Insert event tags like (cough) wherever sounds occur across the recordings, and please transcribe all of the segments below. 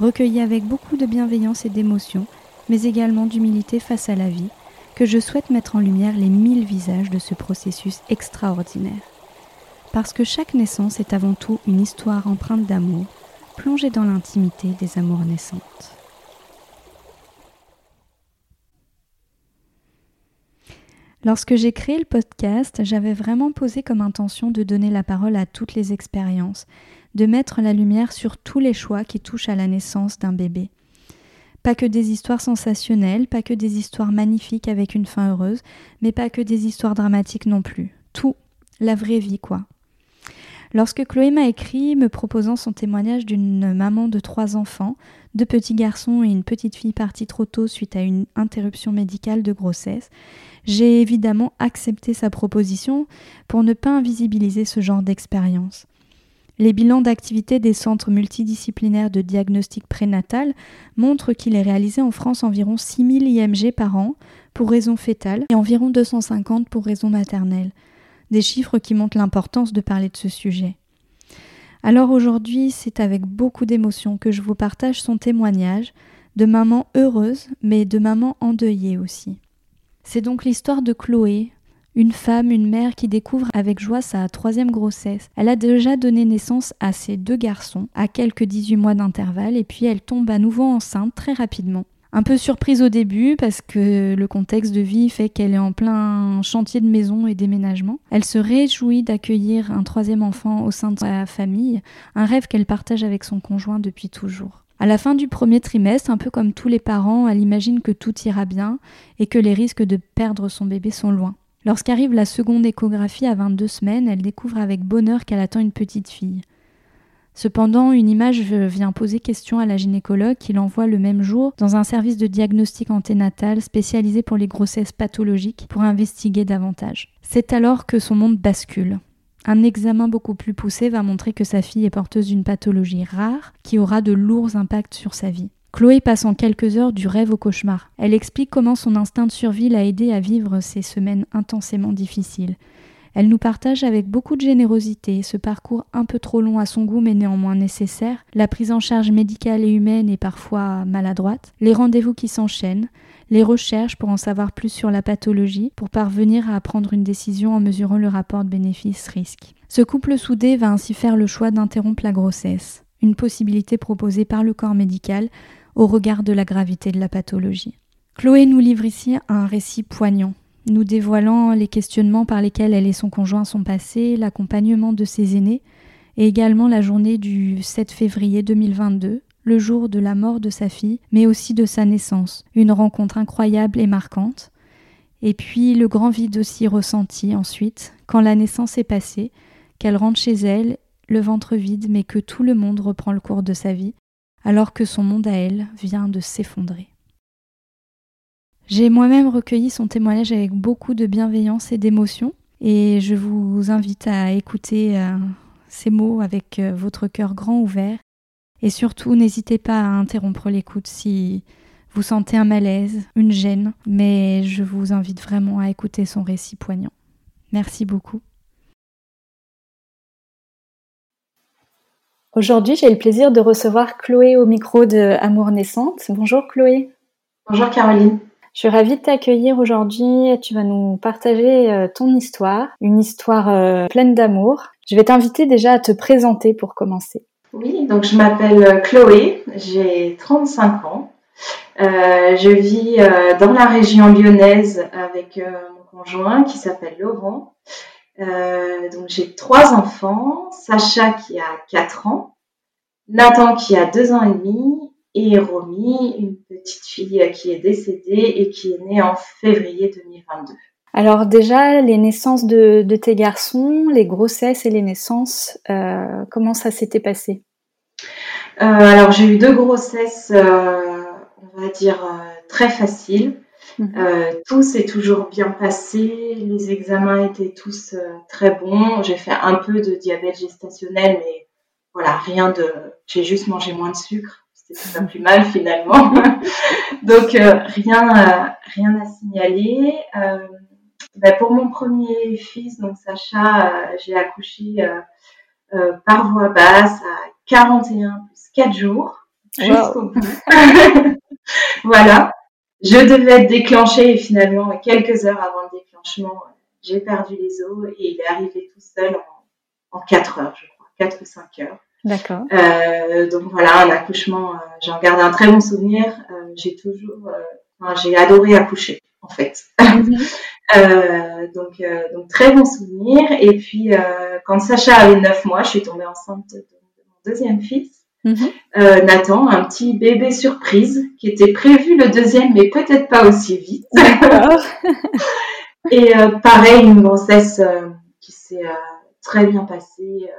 recueilli avec beaucoup de bienveillance et d'émotion, mais également d'humilité face à la vie, que je souhaite mettre en lumière les mille visages de ce processus extraordinaire. Parce que chaque naissance est avant tout une histoire empreinte d'amour, plongée dans l'intimité des amours naissantes. Lorsque j'ai créé le podcast, j'avais vraiment posé comme intention de donner la parole à toutes les expériences, de mettre la lumière sur tous les choix qui touchent à la naissance d'un bébé. Pas que des histoires sensationnelles, pas que des histoires magnifiques avec une fin heureuse, mais pas que des histoires dramatiques non plus. Tout, la vraie vie quoi. Lorsque Chloé m'a écrit me proposant son témoignage d'une maman de trois enfants, deux petits garçons et une petite fille partie trop tôt suite à une interruption médicale de grossesse, j'ai évidemment accepté sa proposition pour ne pas invisibiliser ce genre d'expérience. Les bilans d'activité des centres multidisciplinaires de diagnostic prénatal montrent qu'il est réalisé en France environ 6000 IMG par an pour raison fétale et environ 250 pour raison maternelle. Des chiffres qui montrent l'importance de parler de ce sujet. Alors aujourd'hui, c'est avec beaucoup d'émotion que je vous partage son témoignage de maman heureuse, mais de maman endeuillée aussi. C'est donc l'histoire de Chloé, une femme, une mère qui découvre avec joie sa troisième grossesse. Elle a déjà donné naissance à ses deux garçons à quelques 18 mois d'intervalle et puis elle tombe à nouveau enceinte très rapidement. Un peu surprise au début parce que le contexte de vie fait qu'elle est en plein chantier de maison et déménagement. Elle se réjouit d'accueillir un troisième enfant au sein de sa famille, un rêve qu'elle partage avec son conjoint depuis toujours. À la fin du premier trimestre, un peu comme tous les parents, elle imagine que tout ira bien et que les risques de perdre son bébé sont loin. Lorsqu'arrive la seconde échographie à 22 semaines, elle découvre avec bonheur qu'elle attend une petite fille. Cependant, une image vient poser question à la gynécologue qui l'envoie le même jour dans un service de diagnostic anténatal spécialisé pour les grossesses pathologiques pour investiguer davantage. C'est alors que son monde bascule. Un examen beaucoup plus poussé va montrer que sa fille est porteuse d'une pathologie rare qui aura de lourds impacts sur sa vie. Chloé passe en quelques heures du rêve au cauchemar. Elle explique comment son instinct de survie l'a aidée à vivre ces semaines intensément difficiles. Elle nous partage avec beaucoup de générosité ce parcours un peu trop long à son goût mais néanmoins nécessaire, la prise en charge médicale et humaine est parfois maladroite, les rendez-vous qui s'enchaînent, les recherches pour en savoir plus sur la pathologie, pour parvenir à prendre une décision en mesurant le rapport de bénéfice-risque. Ce couple soudé va ainsi faire le choix d'interrompre la grossesse, une possibilité proposée par le corps médical au regard de la gravité de la pathologie. Chloé nous livre ici un récit poignant, nous dévoilant les questionnements par lesquels elle et son conjoint sont passés, l'accompagnement de ses aînés, et également la journée du 7 février 2022, le jour de la mort de sa fille, mais aussi de sa naissance, une rencontre incroyable et marquante, et puis le grand vide aussi ressenti ensuite, quand la naissance est passée, qu'elle rentre chez elle, le ventre vide, mais que tout le monde reprend le cours de sa vie, alors que son monde à elle vient de s'effondrer. J'ai moi-même recueilli son témoignage avec beaucoup de bienveillance et d'émotion, et je vous invite à écouter euh, ces mots avec euh, votre cœur grand ouvert, et surtout n'hésitez pas à interrompre l'écoute si vous sentez un malaise, une gêne, mais je vous invite vraiment à écouter son récit poignant. Merci beaucoup. Aujourd'hui, j'ai le plaisir de recevoir Chloé au micro de Amour Naissante. Bonjour Chloé. Bonjour Caroline. Je suis ravie de t'accueillir aujourd'hui. Tu vas nous partager euh, ton histoire, une histoire euh, pleine d'amour. Je vais t'inviter déjà à te présenter pour commencer. Oui, donc je m'appelle Chloé, j'ai 35 ans. je vis dans la région lyonnaise avec mon conjoint qui s'appelle Laurent. Donc j'ai trois enfants, Sacha qui a 4 ans, Nathan qui a 2 ans et demi et Romy, une petite fille qui est décédée et qui est née en février 2022. Alors déjà, les naissances de, tes garçons, les grossesses et les naissances, euh, comment ça s'était passé? Euh, Alors j'ai eu deux grossesses, euh, on va dire, très faciles. Mhm. tout s'est toujours bien passé, les examens étaient tous très bons. J'ai fait un peu de diabète gestationnel, mais voilà, rien de... J'ai juste mangé moins de sucre c'est pas (laughs) plus mal finalement. (laughs) Donc euh, rien, euh, rien à signaler. Euh, ben, pour mon premier fils, donc Sacha, j'ai accouché par voie basse à 41 plus 4 jours jusqu'au bout. (laughs) voilà. Je devais être déclenchée et finalement, quelques heures avant le déclenchement, j'ai perdu les os et il est arrivé tout seul en, en 4 heures, je crois, 4 ou 5 heures. D'accord. Euh, donc voilà, un accouchement, euh, j'en garde un très bon souvenir. Euh, j'ai toujours, enfin, j'ai adoré accoucher en fait. Mhm. (laughs) donc, donc très bon souvenir. Et puis quand Sacha avait 9 mois, je suis tombée enceinte de, mon deuxième fils. Mhm. Nathan, un petit bébé surprise qui était prévu le deuxième, mais peut-être pas aussi vite. (laughs) Et pareil, une grossesse qui s'est très bien passée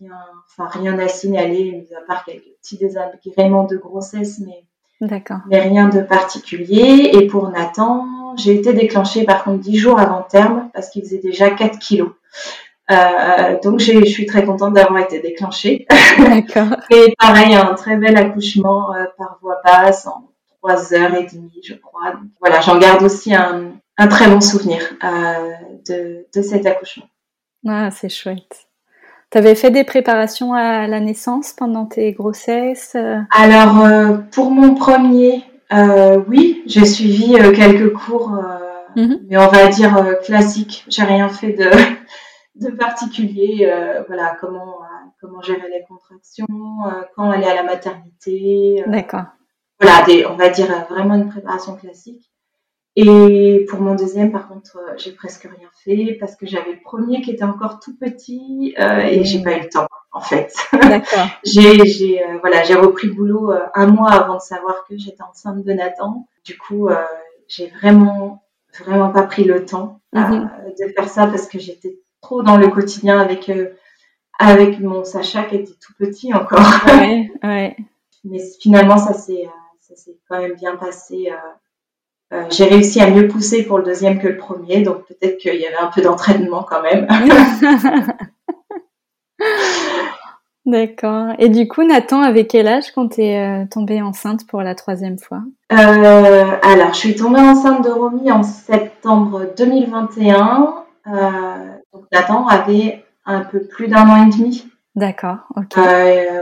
rien, enfin rien à signaler, à part quelques petits désagréments de grossesse, mais, mais rien de particulier. Et pour Nathan, j'ai été déclenchée par contre 10 jours avant terme parce qu'il faisait déjà 4 kilos. Euh, donc je suis très contente d'avoir été déclenchée. D'accord. (laughs) et pareil, un très bel accouchement euh, par voie basse en 3 heures et demie, je crois. voilà, j'en garde aussi un, un, très bon souvenir euh, de, de cet accouchement. Ah, c'est chouette. Tu avais fait des préparations à la naissance pendant tes grossesses? Alors, pour mon premier, oui, j'ai suivi quelques cours, mhm. mais on va dire classiques. J'ai rien fait de, de particulier. voilà, comment, comment gérer les contractions, quand aller à la maternité. D'accord. Voilà, des, on va dire vraiment une préparation classique. Et pour mon deuxième, par contre, euh, j'ai presque rien fait parce que j'avais le premier qui était encore tout petit euh, et j'ai pas eu le temps en fait. D'accord. (laughs) j'ai j'ai euh, voilà j'ai repris le boulot euh, un mois avant de savoir que j'étais enceinte de Nathan. Du coup, j'ai vraiment vraiment pas pris le temps mhm. de faire ça parce que j'étais trop dans le quotidien avec avec mon Sacha qui était tout petit encore. Ouais, (laughs) ouais. Mais finalement, ça s'est ça s'est quand même bien passé. Euh, j'ai réussi à mieux pousser pour le deuxième que le premier, donc peut-être qu'il y avait un peu d'entraînement quand même. (laughs) D'accord. Et du coup, Nathan, avec quel âge quand tu es euh, tombée enceinte pour la troisième fois? Euh, Alors, je suis tombée enceinte de Romy en septembre 2021. Nathan avait un peu plus d'un an et demi. D'accord, ok.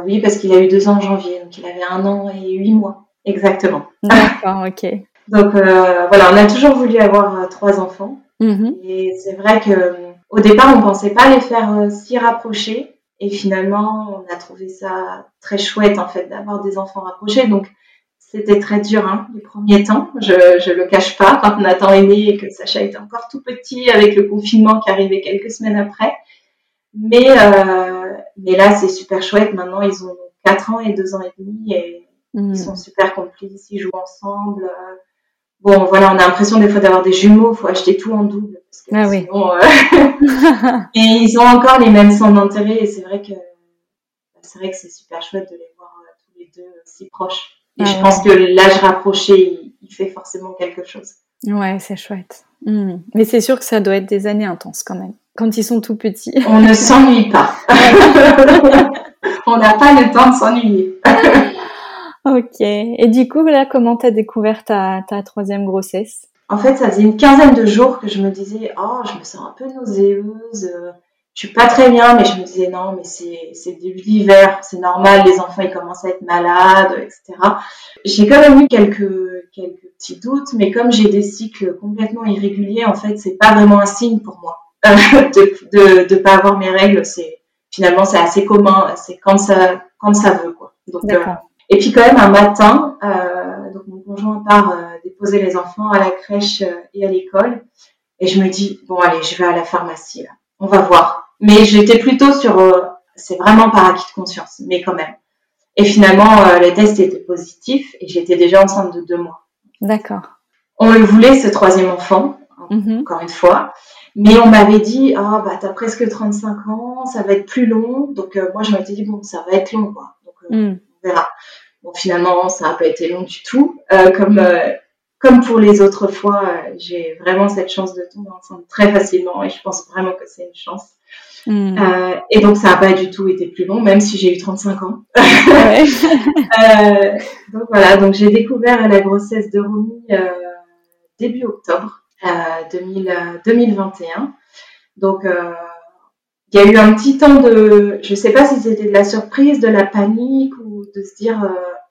oui, parce qu'il a eu deux ans en janvier, donc il avait un an et huit mois, exactement. D'accord, ok. (laughs) Donc euh, voilà, on a toujours voulu avoir euh, trois enfants. Mm-hmm. Et c'est vrai que au départ, on pensait pas les faire euh, si rapprocher. Et finalement, on a trouvé ça très chouette en fait d'avoir des enfants rapprochés. Donc c'était très dur hein, les premiers temps. Je je le cache pas. Quand Nathan est né et que Sacha était encore tout petit avec le confinement qui arrivait quelques semaines après. Mais euh, mais là c'est super chouette. Maintenant ils ont 4 ans et 2 ans et demi et mm. ils sont super complices. Ils jouent ensemble. Bon, voilà, on a l'impression des fois d'avoir des jumeaux, il faut acheter tout en double. Parce que ah oui. Euh, (laughs) et ils ont encore les mêmes centres d'intérêt et c'est vrai que c'est vrai que c'est super chouette de les voir euh, tous les deux si proches. Et ah je pense que l'âge rapproché, il, fait forcément quelque chose. Ouais, c'est chouette. Hmm. Mais c'est sûr que ça doit être des années intenses quand même, quand ils sont tout petits. On ne s'ennuie pas. (laughs) on n'a pas le temps de s'ennuyer. Ok. Et du coup, là, comment t'as découvert ta, ta troisième grossesse? En fait, ça faisait une quinzaine de jours que je me disais, oh, je me sens un peu nauséeuse. Je suis pas très bien, mais je me disais non, mais c'est c'est début d'hiver, c'est normal, les enfants ils commencent à être malades, etc. J'ai quand même eu quelques quelques petits doutes, mais comme j'ai des cycles complètement irréguliers, en fait, c'est pas vraiment un signe pour moi de, de de pas avoir mes règles. C'est finalement c'est assez commun, c'est quand ça quand ça veut quoi. Donc euh, et puis quand même un matin, euh, donc mon conjoint part déposer les enfants à la crèche et à l'école. Et je me dis, bon allez, je vais à la pharmacie, là. on va voir. Mais j'étais plutôt sur, c'est vraiment par acquis de conscience, mais quand même. Et finalement, le test était positif et j'étais déjà enceinte de deux mois. D'accord. On le voulait, ce troisième enfant, mhm. encore une fois. Mais on m'avait dit, ah, bah, t'as presque 35 ans, ça va être plus long. Donc, euh, moi, je m'étais dit, bon, ça va être long, quoi. Donc, euh, mm. on verra. Bon, finalement, ça n'a pas été long du tout. Euh, comme, comme pour les autres fois, j'ai vraiment cette chance de tomber enceinte très facilement et je pense vraiment que c'est une chance. Mm. et donc, ça n'a pas du tout été plus long, même si j'ai eu 35 ans. (laughs) (laughs) donc, voilà. Donc, j'ai découvert la grossesse de Romy début octobre. 2021. Euh, Donc, euh, il y a eu un petit temps de, je ne sais pas si c'était de la surprise, de la panique ou de se dire, euh,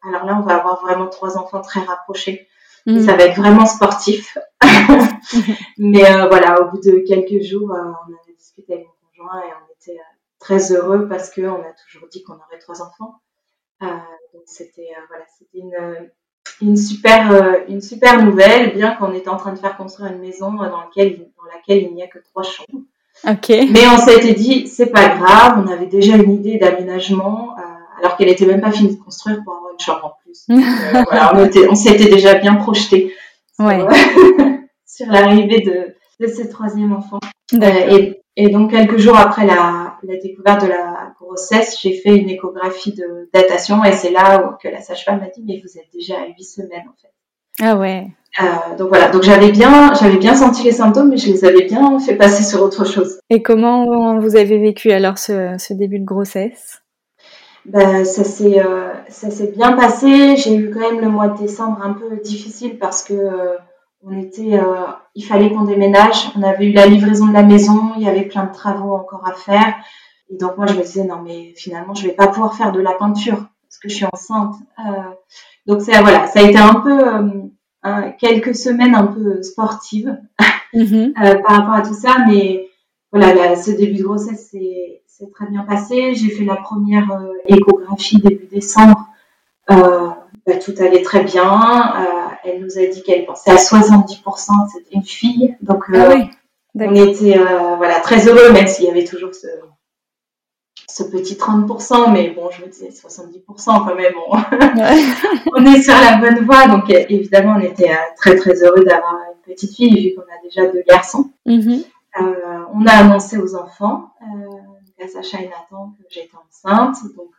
alors là, on va avoir vraiment trois enfants très rapprochés. Ça va être vraiment sportif. (laughs) Mais voilà, au bout de quelques jours, on a discuté avec mon conjoint et on était très heureux parce qu'on a toujours dit qu'on aurait trois enfants. donc c'était voilà, c'était une, une super, euh, une super nouvelle, bien qu'on était en train de faire construire une maison dans laquelle, dans laquelle il n'y a que trois chambres. Okay. Mais on s'était dit, c'est pas grave, on avait déjà une idée d'aménagement, euh, alors qu'elle était même pas finie de construire pour en plus. (laughs) Euh, voilà, on, s'était déjà bien projeté sur, ouais. (laughs) sur l'arrivée de, de ce troisième enfant. et, et donc, quelques jours après la, la découverte de la grossesse, j'ai fait une échographie de datation et c'est là où, que la sage-femme m'a dit, mais vous êtes déjà à 8 semaines, en fait. Ah ouais. Euh, donc voilà, donc j'avais bien, j'avais bien senti les symptômes, mais je les avais bien fait passer sur autre chose. Et comment vous avez vécu alors ce, ce début de grossesse? Ben, ça s'est euh, ça s'est bien passé. J'ai eu quand même le mois de décembre un peu difficile parce que euh, on était, euh, il fallait qu'on déménage. On avait eu la livraison de la maison, il y avait plein de travaux encore à faire. Et donc moi je me disais non mais finalement je vais pas pouvoir faire de la peinture parce que je suis enceinte. Euh, donc c'est voilà, ça a été un peu euh, quelques semaines un peu sportives mm-hmm. par rapport à tout ça, mais voilà, ce début de grossesse c'est très bien passé. J'ai fait la première échographie début décembre. Bah, tout allait très bien elle nous a dit qu'elle pensait à 70% que c'était une fille. Donc, ah euh, on était euh, voilà, très heureux, même s'il y avait toujours ce, ce petit 30%. Mais bon, je me disais 70% quand même. (laughs) On, est sur la bonne voie. Donc, évidemment, on était euh, très, très heureux d'avoir une petite fille, vu qu'on a déjà deux garçons. Mm-hmm. on a annoncé aux enfants, à Sacha et Nathan, que j'étais enceinte. Donc,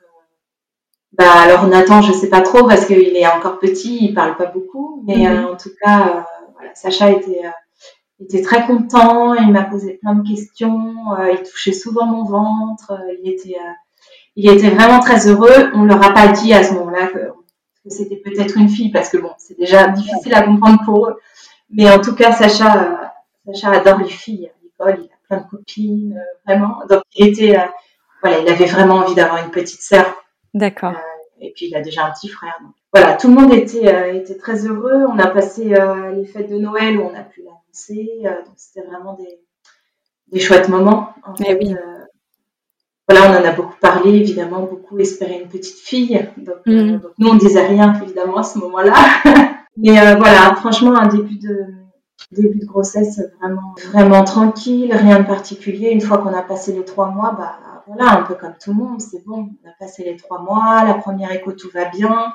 bah alors Nathan, je sais pas trop parce qu'il est encore petit, il parle pas beaucoup, mais mhm. euh, en tout cas, euh, voilà, Sacha était euh, était très content, il m'a posé plein de questions, il touchait souvent mon ventre, il était il était vraiment très heureux. On leur a pas dit à ce moment-là que, que c'était peut-être une fille parce que bon, c'est déjà difficile à comprendre pour eux. Mais en tout cas, Sacha Sacha adore les filles l'école, il a plein de copines, vraiment. Donc il était voilà, il avait vraiment envie d'avoir une petite sœur D'accord. Euh, et puis il a déjà un petit frère. Voilà, tout le monde était, euh, était très heureux. On a passé euh, les fêtes de Noël où on a pu l'annoncer. donc c'était vraiment des, des chouettes moments. En eh oui. voilà, on en a beaucoup parlé, évidemment, beaucoup espéré une petite fille. Donc, mhm. donc nous, on disait rien, évidemment, à ce moment-là. (laughs) Mais voilà, franchement, un début de, début de grossesse vraiment, vraiment tranquille, rien de particulier. Une fois qu'on a passé les trois mois, bah, voilà, un peu comme tout le monde, c'est bon, on a passé les trois mois, la première écho, tout va bien.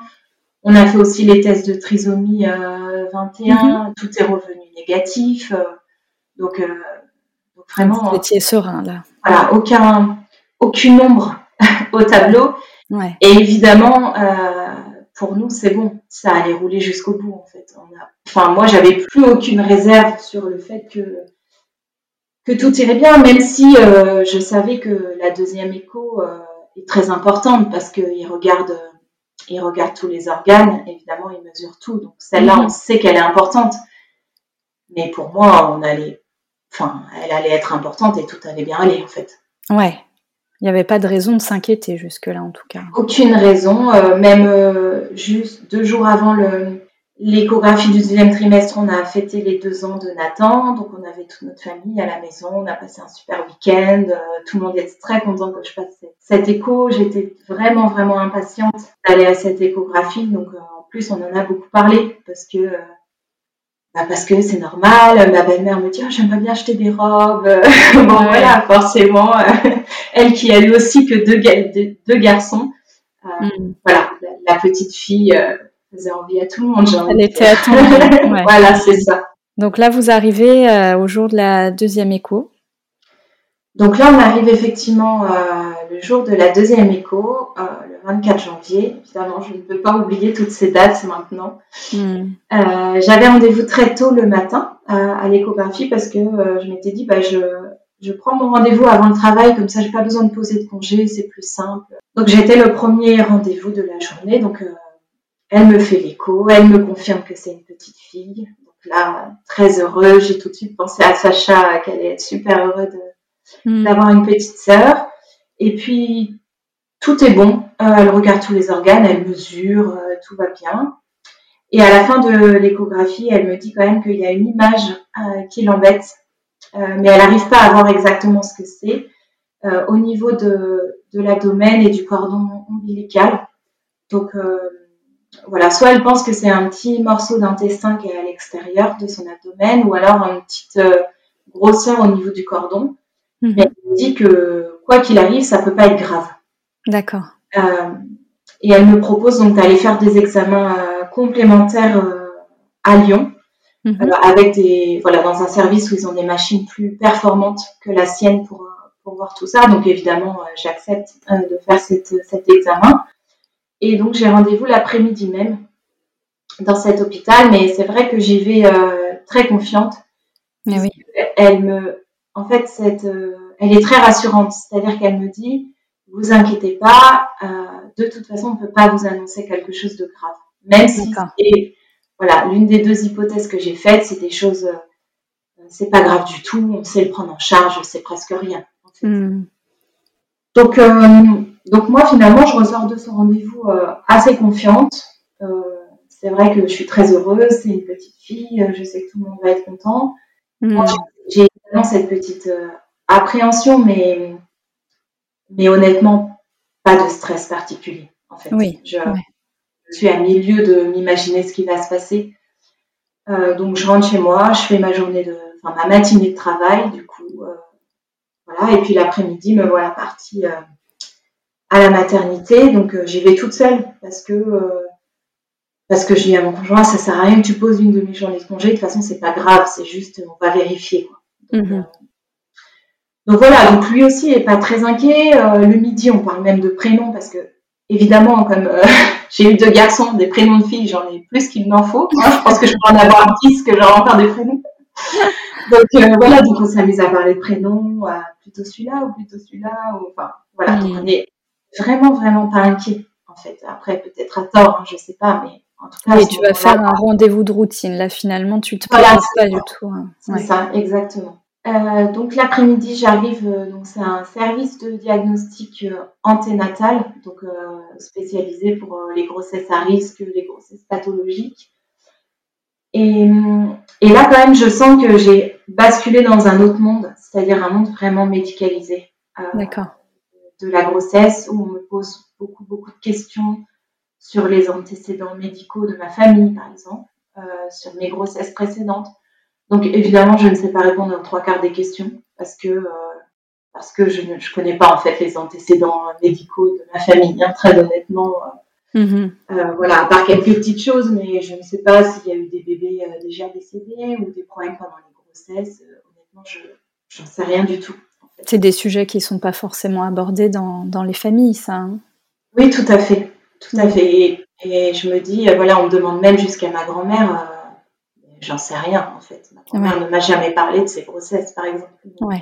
On a fait aussi les tests de trisomie 21, euh, mhm. tout est revenu négatif. Euh, donc, euh, donc, vraiment. Vous étiez serein là. Voilà, aucun, aucune ombre (laughs) au tableau. Ouais. Et évidemment, pour nous, c'est bon, ça allait rouler jusqu'au bout en fait. On a... Enfin, moi, j'avais plus aucune réserve sur le fait que que tout irait bien, même si euh, je savais que la deuxième écho euh, est très importante parce qu'il regarde, il regarde tous les organes, évidemment, il mesure tout. Donc celle-là, mhm. on sait qu'elle est importante. Mais pour moi, on allait, enfin, elle allait être importante et tout allait bien aller en fait. Ouais. Il n'y avait pas de raison de s'inquiéter jusque-là, en tout cas. Aucune raison. Euh, même juste deux jours avant L'échographie du deuxième trimestre, on a fêté les deux ans de Nathan, donc on avait toute notre famille à la maison, on a passé un super week-end, euh, tout le monde était très content que je fasse cette écho. J'étais vraiment, vraiment impatiente d'aller à cette échographie, donc euh, en plus, on en a beaucoup parlé parce que bah parce que c'est normal. Ma belle-mère me dit oh, j'aimerais bien acheter des robes. (laughs) bon voilà, forcément, (laughs) elle qui a eu aussi que deux, deux, garçons, mm. voilà, la, petite fille faisait envie à tout le monde. Elle était attendue. (laughs) voilà, c'est ça. Donc là, vous arrivez au jour de la deuxième écho. Donc là, on arrive effectivement euh, le jour de la deuxième écho, euh, le 24 janvier. Évidemment, je ne peux pas oublier toutes ces dates maintenant. Hmm. Euh, j'avais rendez-vous très tôt le matin à l'échographie parce que je m'étais dit, bah, je, je prends mon rendez-vous avant le travail, comme ça, j'ai pas besoin de poser de congé, c'est plus simple. Donc j'étais le premier rendez-vous de la journée. Donc elle me fait l'écho, elle me confirme que c'est une petite fille. Donc là, très heureuse, j'ai tout de suite pensé à Sacha, qu'elle allait être super heureuse Hmm. d'avoir une petite sœur. Et puis, tout est bon. Euh, elle regarde tous les organes, elle mesure, euh, tout va bien. Et à la fin de l'échographie, elle me dit quand même qu'il y a une image euh, qui l'embête, mais elle n'arrive pas à voir exactement ce que c'est. au niveau de, de l'abdomen et du cordon ombilical. Donc voilà, soit elle pense que c'est un petit morceau d'intestin qui est à l'extérieur de son abdomen, ou alors une petite grosseur au niveau du cordon. Mhm. elle me dit que quoi qu'il arrive, ça peut pas être grave. D'accord. Euh, et elle me propose donc d'aller faire des examens euh, complémentaires euh, à Lyon, mhm. avec des voilà dans un service où ils ont des machines plus performantes que la sienne pour pour voir tout ça. Donc évidemment, j'accepte de faire cet examen. Et donc j'ai rendez-vous l'après-midi même dans cet hôpital, mais c'est vrai que j'y vais très confiante. Mais oui. Elle me en fait, cette, euh, elle est très rassurante. C'est-à-dire qu'elle me dit, vous inquiétez pas, euh, de toute façon, on ne peut pas vous annoncer quelque chose de grave. Même si c'est, voilà, l'une des deux hypothèses que j'ai faites, c'est des choses, euh, c'est pas grave du tout, on sait le prendre en charge, c'est presque rien. Hmm. Donc, donc moi, finalement, je ressors de ce rendez-vous assez confiante. c'est vrai que je suis très heureuse, c'est une petite fille, je sais que tout le monde va être content. Hmm. Cette petite euh, appréhension, mais, mais honnêtement, pas de stress particulier. En fait. Oui, je, suis à milieu de m'imaginer ce qui va se passer. Euh, donc je rentre chez moi, je fais ma journée de, enfin ma matinée de travail, du coup, euh, voilà. Et puis l'après-midi, me voilà partie à la maternité. Donc j'y vais toute seule parce que parce que je dis à mon conjoint, ça sert à rien que tu poses une demi-journée de congé. De toute façon, c'est pas grave, c'est juste, on va vérifier. Quoi. Mhm. Donc voilà, donc lui aussi est pas très inquiet. Euh, le midi, on parle même de prénoms parce que évidemment, comme euh, (laughs) j'ai eu deux garçons, des prénoms de filles, j'en ai plus qu'il n'en faut. (laughs) je pense que je peux en avoir dix que j'aurai encore des prénoms. (laughs) Donc euh, voilà, donc on s'amuse à parler de prénoms, plutôt celui-là ou plutôt celui-là. enfin voilà, donc on est vraiment vraiment pas inquiet en fait. Après peut-être à tort, hein, je sais pas, mais en tout cas. Et tu vas faire un rendez-vous de routine. Là finalement, tu te prépares pas du tout. Hein. C'est ça, exactement. Euh, donc l'après-midi, j'arrive. Euh, donc c'est un service de diagnostic euh, anténatal, donc spécialisé pour les grossesses à risque, les grossesses pathologiques. Et, et, là, quand même, je sens que j'ai basculé dans un autre monde, c'est-à-dire un monde vraiment médicalisé. D'accord. De la grossesse, où on me pose beaucoup, beaucoup de questions sur les antécédents médicaux de ma famille, par exemple, sur mes grossesses précédentes donc évidemment, je ne sais pas répondre aux trois quarts des questions parce que euh, parce que je ne je connais pas en fait les antécédents médicaux de ma famille, hein, très honnêtement. Euh, mm-hmm. euh, voilà, à part quelques petites choses, mais je ne sais pas s'il y a eu des bébés déjà décédés ou des problèmes pendant les grossesses. honnêtement, je n'en sais rien du tout. C'est des sujets qui ne sont pas forcément abordés dans, dans les familles, ça. Hein. oui, tout à fait, tout à fait. Et, et, je me dis, voilà, on me demande même jusqu'à ma grand-mère j'en sais rien en fait. Ma grand-mère ne m'a jamais parlé de ses grossesses, par exemple. Donc,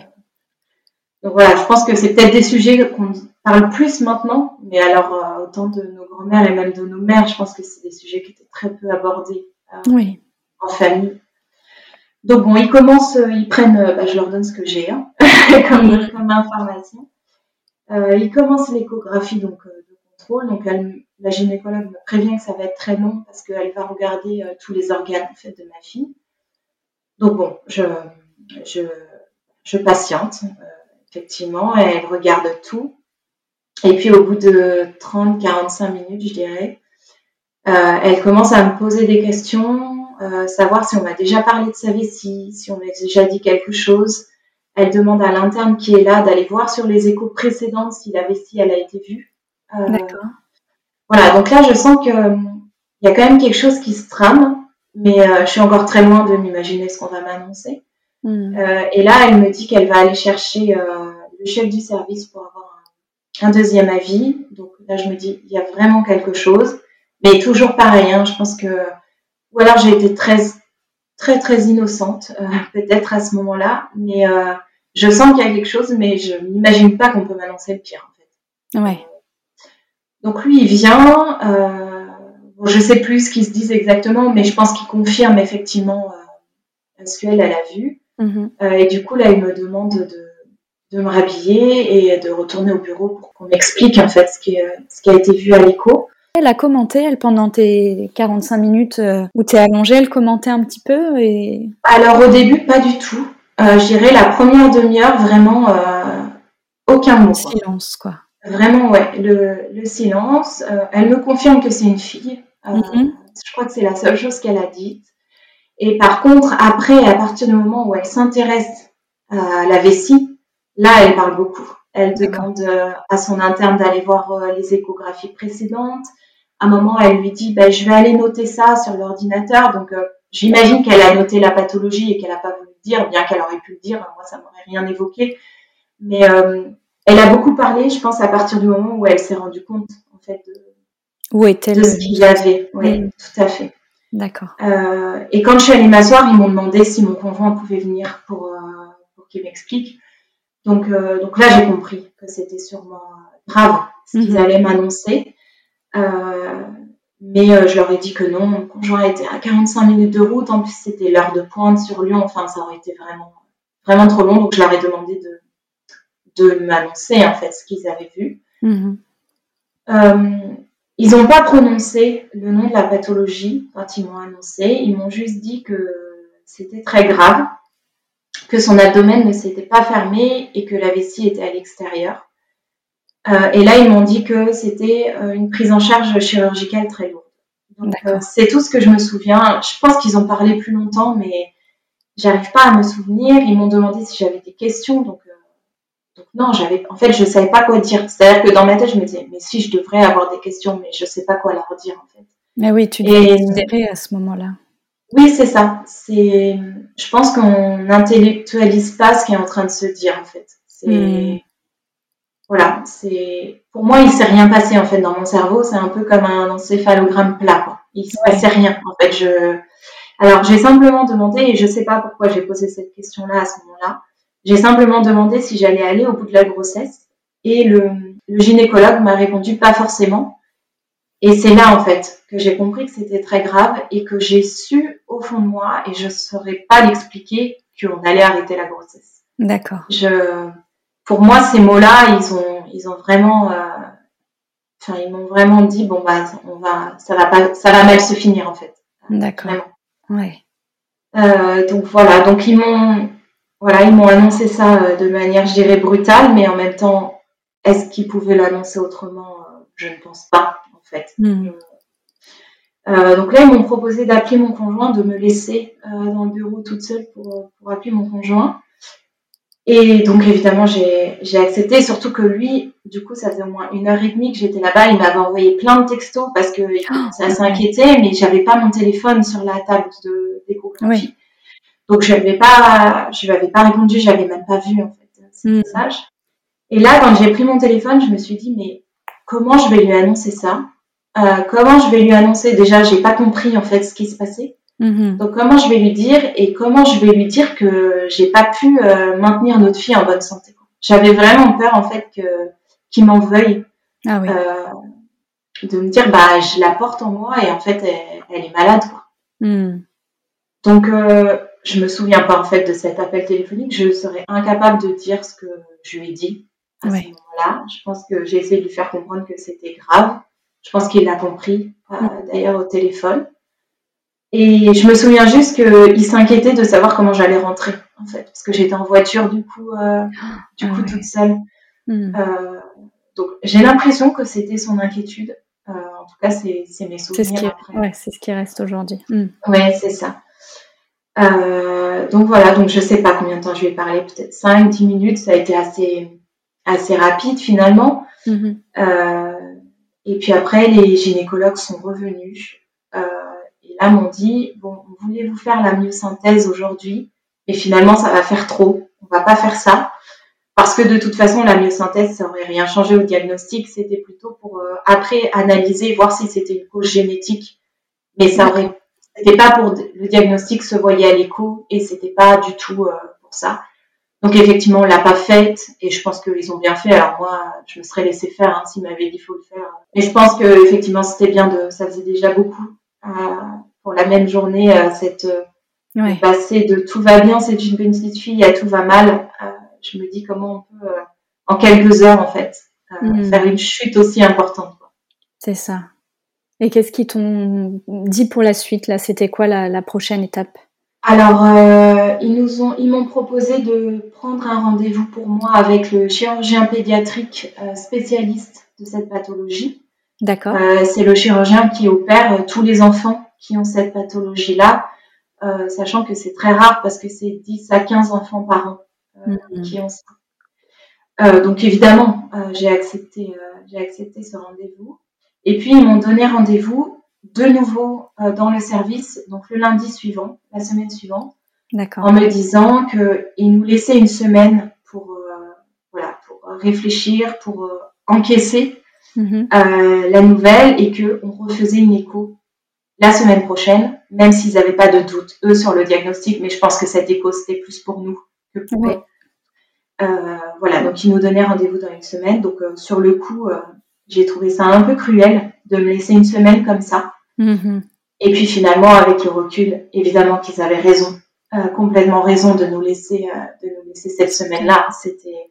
donc voilà, je pense que c'est peut-être des sujets qu'on parle plus maintenant, mais alors euh, autant de nos grand-mères et même de nos mères, je pense que c'est des sujets qui étaient très peu abordés euh, en famille. Donc bon, ils commencent, euh, ils prennent, bah, je leur donne ce que j'ai hein, (laughs) comme, comme, information. ils commencent l'échographie donc donc la gynécologue me prévient que ça va être très long parce qu'elle va regarder euh, tous les organes de ma fille. Donc bon, je, patiente, euh, effectivement, elle regarde tout. Et puis au bout de 30-45 minutes, je dirais, elle commence à me poser des questions, savoir si on m'a déjà parlé de sa vessie, si on m'a déjà dit quelque chose. Elle demande à l'interne qui est là d'aller voir sur les échos précédents si la vessie elle a été vue. D'accord. Voilà, donc là je sens que il y a quand même quelque chose qui se trame, mais je suis encore très loin de m'imaginer ce qu'on va m'annoncer. Hmm. et là, elle me dit qu'elle va aller chercher le chef du service pour avoir un, deuxième avis. Donc là, je me dis, il y a vraiment quelque chose. Mais toujours pareil, hein, je pense que... Ou alors j'ai été très, très, très innocente, euh, (laughs) peut-être à ce moment-là. Mais euh, je sens qu'il y a quelque chose, mais je n'imagine pas qu'on peut m'annoncer le pire, en fait. Ouais. Donc lui, il vient. Euh, bon, je sais plus ce qu'ils se disent exactement, mais je pense qu'il confirme effectivement ce qu'elle, elle a vu. Mm-hmm. et du coup, là, il me demande de de me rhabiller et de retourner au bureau pour qu'on m'explique en fait ce qui, ce qui a été vu à l'écho. Elle a commenté, elle, pendant tes 45 minutes euh, où tu es allongée, elle commentait un petit peu et... Alors au début, pas du tout. Euh, je dirais la première demi-heure, vraiment euh, aucun mot. Silence, quoi. Vraiment, ouais, le, le silence. Euh, elle me confirme que c'est une fille. Mm-hmm. Je crois que c'est la seule chose qu'elle a dite. Et par contre, après, à partir du moment où elle s'intéresse à la vessie, Là, elle parle beaucoup. Elle demande euh, à son interne d'aller voir euh, les échographies précédentes. À un moment, elle lui dit ben, Je vais aller noter ça sur l'ordinateur. Donc, euh, j'imagine qu'elle a noté la pathologie et qu'elle n'a pas voulu le dire, bien qu'elle aurait pu le dire. Moi, ça m'aurait rien évoqué. Mais elle a beaucoup parlé, je pense, à partir du moment où elle s'est rendue compte, en fait, de, où était de ce qu'il y avait. Oui, mm. tout à fait. D'accord. et quand je suis allée m'asseoir, ils m'ont demandé si mon conjoint pouvait venir pour, pour qu'il m'explique. Donc, euh, donc là, j'ai compris que c'était sûrement grave ce qu'ils mhm. allaient m'annoncer. Euh, mais euh, je leur ai dit que non, mon conjoint était à 45 minutes de route. En plus, c'était l'heure de pointe sur Lyon. Enfin, ça aurait été vraiment, vraiment trop long. Donc, je leur ai demandé de, de m'annoncer en fait ce qu'ils avaient vu. Mhm. ils n'ont pas prononcé le nom de la pathologie quand ils m'ont annoncé. Ils m'ont juste dit que c'était très grave que son abdomen ne s'était pas fermé et que la vessie était à l'extérieur. Euh, et là, ils m'ont dit que c'était euh, une prise en charge chirurgicale très lourde. Donc, euh, c'est tout ce que je me souviens. Je pense qu'ils ont parlé plus longtemps, mais j'arrive pas à me souvenir. Ils m'ont demandé si j'avais des questions, donc, donc non, j'avais. En fait, je savais pas quoi dire. C'est-à-dire que dans ma tête, je me disais, mais si, je devrais avoir des questions, mais je sais pas quoi leur dire en fait. Mais oui, tu devais à ce moment-là. Oui, c'est ça. C'est, je pense qu'on n'intellectualise pas ce qui est en train de se dire en fait. C'est, hmm. voilà, c'est, pour moi, il s'est rien passé en fait dans mon cerveau. C'est un peu comme un encéphalogramme plat. Quoi. Il se passait rien en fait. Je, alors j'ai simplement demandé et je sais pas pourquoi j'ai posé cette question-là à ce moment-là. J'ai simplement demandé si j'allais aller au bout de la grossesse et le, le gynécologue m'a répondu pas forcément. Et c'est là, en fait, que j'ai compris que c'était très grave et que j'ai su au fond de moi, et je ne saurais pas l'expliquer, qu'on allait arrêter la grossesse. D'accord. Je, pour moi, ces mots-là, ils ont, ils ont vraiment, euh, enfin, ils m'ont vraiment dit, bon, bah, on va, ça va pas, ça va mal se finir, en fait. D'accord. Ouais. Euh, donc voilà, donc ils m'ont, voilà, ils m'ont annoncé ça euh, de manière, je dirais, brutale, mais en même temps, est-ce qu'ils pouvaient l'annoncer autrement Je ne pense pas fait. Hmm. Euh, donc là, ils m'ont proposé d'appeler mon conjoint, de me laisser euh, dans le bureau toute seule pour, pour appeler mon conjoint. Et donc évidemment, j'ai accepté, surtout que lui, du coup, ça faisait au moins une heure et demie que j'étais là-bas. Il m'avait envoyé plein de textos parce que ça s'inquiétait, mais j'avais pas mon téléphone sur la table de d'échographie. Donc je n'avais pas, je lui avais pas répondu, j'avais même pas vu en fait ce hmm. message. Et là, quand j'ai pris mon téléphone, je me suis dit mais comment je vais lui annoncer ça? Euh, comment je vais lui annoncer? Déjà, j'ai pas compris en fait ce qui se passait. Mm-hmm. Donc comment je vais lui dire et comment je vais lui dire que j'ai pas pu euh, maintenir notre fille en bonne santé. J'avais vraiment peur en fait que qu'il m'en veuille. Ah oui. euh, de me dire bah je la porte en moi et en fait elle, est malade quoi. Mm. Donc euh, je me souviens pas en fait de cet appel téléphonique. Je serais incapable de dire ce que je lui ai dit à ce moment-là. Je pense que j'ai essayé de lui faire comprendre que c'était grave. Je pense qu'il l'a compris, euh, d'ailleurs, au téléphone. Et je me souviens juste qu'il s'inquiétait de savoir comment j'allais rentrer, en fait, parce que j'étais en voiture, du coup, euh, du coup, ah toute seule. Hmm. Euh, donc, j'ai l'impression que c'était son inquiétude. en tout cas, c'est mes souvenirs. C'est ce, qui reste aujourd'hui. Hmm. Oui, c'est ça. Donc voilà, donc je sais pas combien de temps je vais parler, peut-être 5, 10 minutes, ça a été assez, assez rapide finalement. Mhm. et puis après, les gynécologues sont revenus et là m'ont dit, bon, voulez-vous faire la myosynthèse aujourd'hui? Et finalement, ça va faire trop, on va pas faire ça parce que de toute façon, la myosynthèse, ça aurait rien changé au diagnostic. C'était plutôt pour euh, après analyser, voir si c'était une cause génétique. Mais ça aurait, c'était pas pour le diagnostic se voyait à l'écho et c'était pas du tout euh, pour ça. Donc effectivement, on l'a pas faite et je pense qu'ils ont bien fait. Alors moi, je me serais laissé faire hein, s'ils m'avaient dit faut le faire. Mais je pense que effectivement, c'était bien de, ça faisait déjà beaucoup euh, pour la même journée cette passer de tout va bien, c'est une petite fille à tout va mal je me dis comment on peut, euh, en quelques heures, en fait, euh, hmm. faire une chute aussi importante. C'est ça. Et qu'est-ce qu'ils t'ont dit pour la suite là? C'était quoi la, prochaine étape? Alors, euh, ils nous ont, ils m'ont proposé de prendre un rendez-vous pour moi avec le chirurgien pédiatrique spécialiste de cette pathologie. D'accord. c'est le chirurgien qui opère tous les enfants qui ont cette pathologie-là, sachant que c'est très rare parce que c'est 10 à 15 enfants par an. Mm-hmm. qui ont ça. Euh, donc évidemment, euh, j'ai accepté, euh, j'ai accepté ce rendez-vous. Et puis ils m'ont donné rendez-vous de nouveau dans le service, donc le lundi suivant, la semaine suivante, en me disant qu'ils nous laissaient une semaine pour, voilà, pour réfléchir, pour encaisser mm-hmm. la nouvelle et qu'on refaisait une écho la semaine prochaine, même s'ils n'avaient pas de doute, eux, sur le diagnostic, mais je pense que cette écho, c'était plus pour nous que pour eux. Euh, voilà, donc il nous donnait rendez-vous dans une semaine. Donc euh, sur le coup, euh, j'ai trouvé ça un peu cruel de me laisser une semaine comme ça. Mm-hmm. Et puis finalement, avec le recul, évidemment qu'ils avaient raison, complètement raison de nous laisser, de nous laisser cette semaine-là. C'était,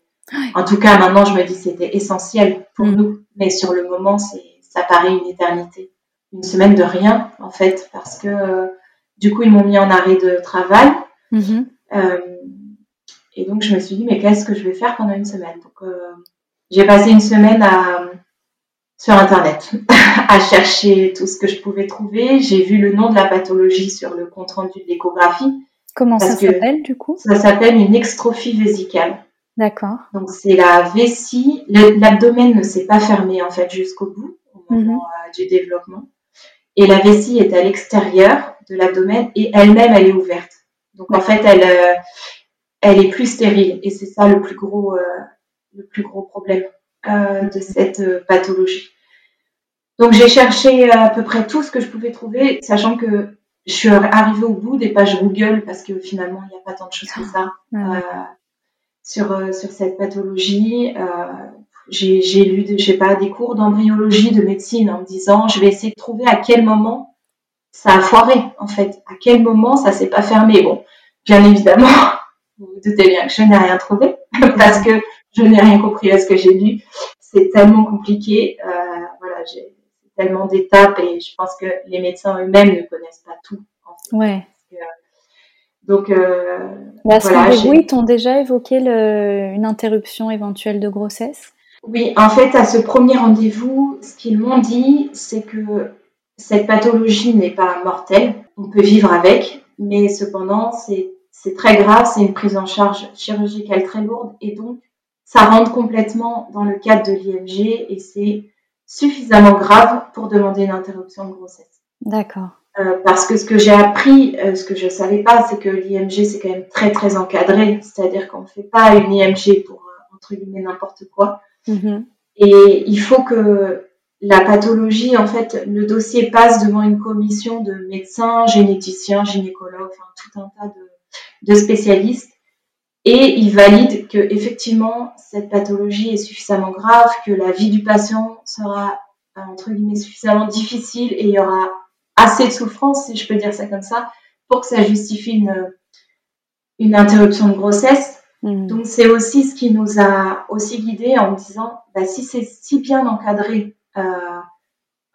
en tout cas, maintenant, je me dis c'était essentiel pour mm. nous. Mais sur le moment, c'est, ça paraît une éternité, une semaine de rien en fait, parce que du coup, ils m'ont mis en arrêt de travail. Mm-hmm. Et donc, je me suis dit, mais qu'est-ce que je vais faire pendant une semaine? Donc, euh, j'ai passé une semaine à, sur Internet (laughs) à chercher tout ce que je pouvais trouver. J'ai vu le nom de la pathologie sur le compte rendu de l'échographie. Comment ça s'appelle du coup? Ça s'appelle une extrophie vésicale. D'accord. Donc c'est la vessie. L'abdomen ne s'est pas fermé en fait jusqu'au bout au moment mhm. euh, du développement. Et la vessie est à l'extérieur de l'abdomen et elle-même elle est ouverte. Donc en fait elle, euh, elle est plus stérile et c'est ça le plus gros, euh, le plus gros problème de cette euh, pathologie. Donc j'ai cherché à peu près tout ce que je pouvais trouver, sachant que je suis arrivée au bout des pages Google parce que finalement il n'y a pas tant de choses que ça ah, sur sur cette pathologie. j'ai lu, je sais pas, des cours d'embryologie, de médecine en me disant je vais essayer de trouver à quel moment ça a foiré en fait, à quel moment ça s'est pas fermé. Bon, bien évidemment, (laughs) vous vous doutez bien que je n'ai rien trouvé (laughs) parce que je n'ai rien compris à ce que j'ai lu. C'est tellement compliqué. Euh, voilà, j'ai tellement d'étapes et je pense que les médecins eux-mêmes ne connaissent pas tout. Ouais. donc, euh, à ce voilà, ils t'ont déjà évoqué le, une interruption éventuelle de grossesse? Oui, en fait, à ce premier rendez-vous, ce qu'ils m'ont dit, c'est que cette pathologie n'est pas mortelle. On peut vivre avec, mais cependant, c'est c'est très grave, c'est une prise en charge chirurgicale très lourde et donc ça rentre complètement dans le cadre de l'IMG et c'est suffisamment grave pour demander une interruption de grossesse. D'accord. Euh, parce que ce que j'ai appris, euh, ce que je ne savais pas, c'est que l'IMG c'est quand même très très encadré, c'est-à-dire qu'on ne fait pas une IMG pour euh, entre guillemets n'importe quoi. Mm-hmm. Et il faut que la pathologie, en fait, le dossier passe devant une commission de médecins, généticiens, gynécologues, enfin tout un tas de de spécialistes et ils valident que effectivement cette pathologie est suffisamment grave, que la vie du patient sera entre guillemets suffisamment difficile et il y aura assez de souffrance, si je peux dire ça comme ça, pour que ça justifie une, une interruption de grossesse. Mmh. Donc c'est aussi ce qui nous a aussi guidés en disant, bah, si c'est si bien encadré, euh,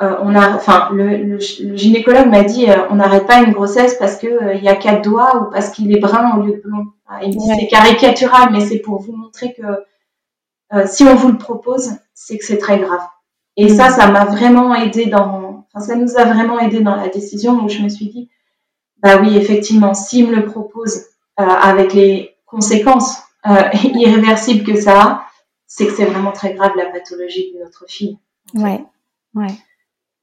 euh, on a, enfin, le, gynécologue m'a dit, euh, on n'arrête pas une grossesse parce que euh, il y a quatre doigts ou parce qu'il est brun au lieu de blond. Ah, il dit c'est caricatural, mais c'est pour vous montrer que si on vous le propose, c'est que c'est très grave. Et ça, ça m'a vraiment aidé dans, enfin, ça nous a vraiment aidé dans la décision où je me suis dit, bah oui, effectivement, s'il me le propose avec les conséquences (laughs) irréversibles que ça a, c'est que c'est vraiment très grave la pathologie de notre fille. Ouais, ouais.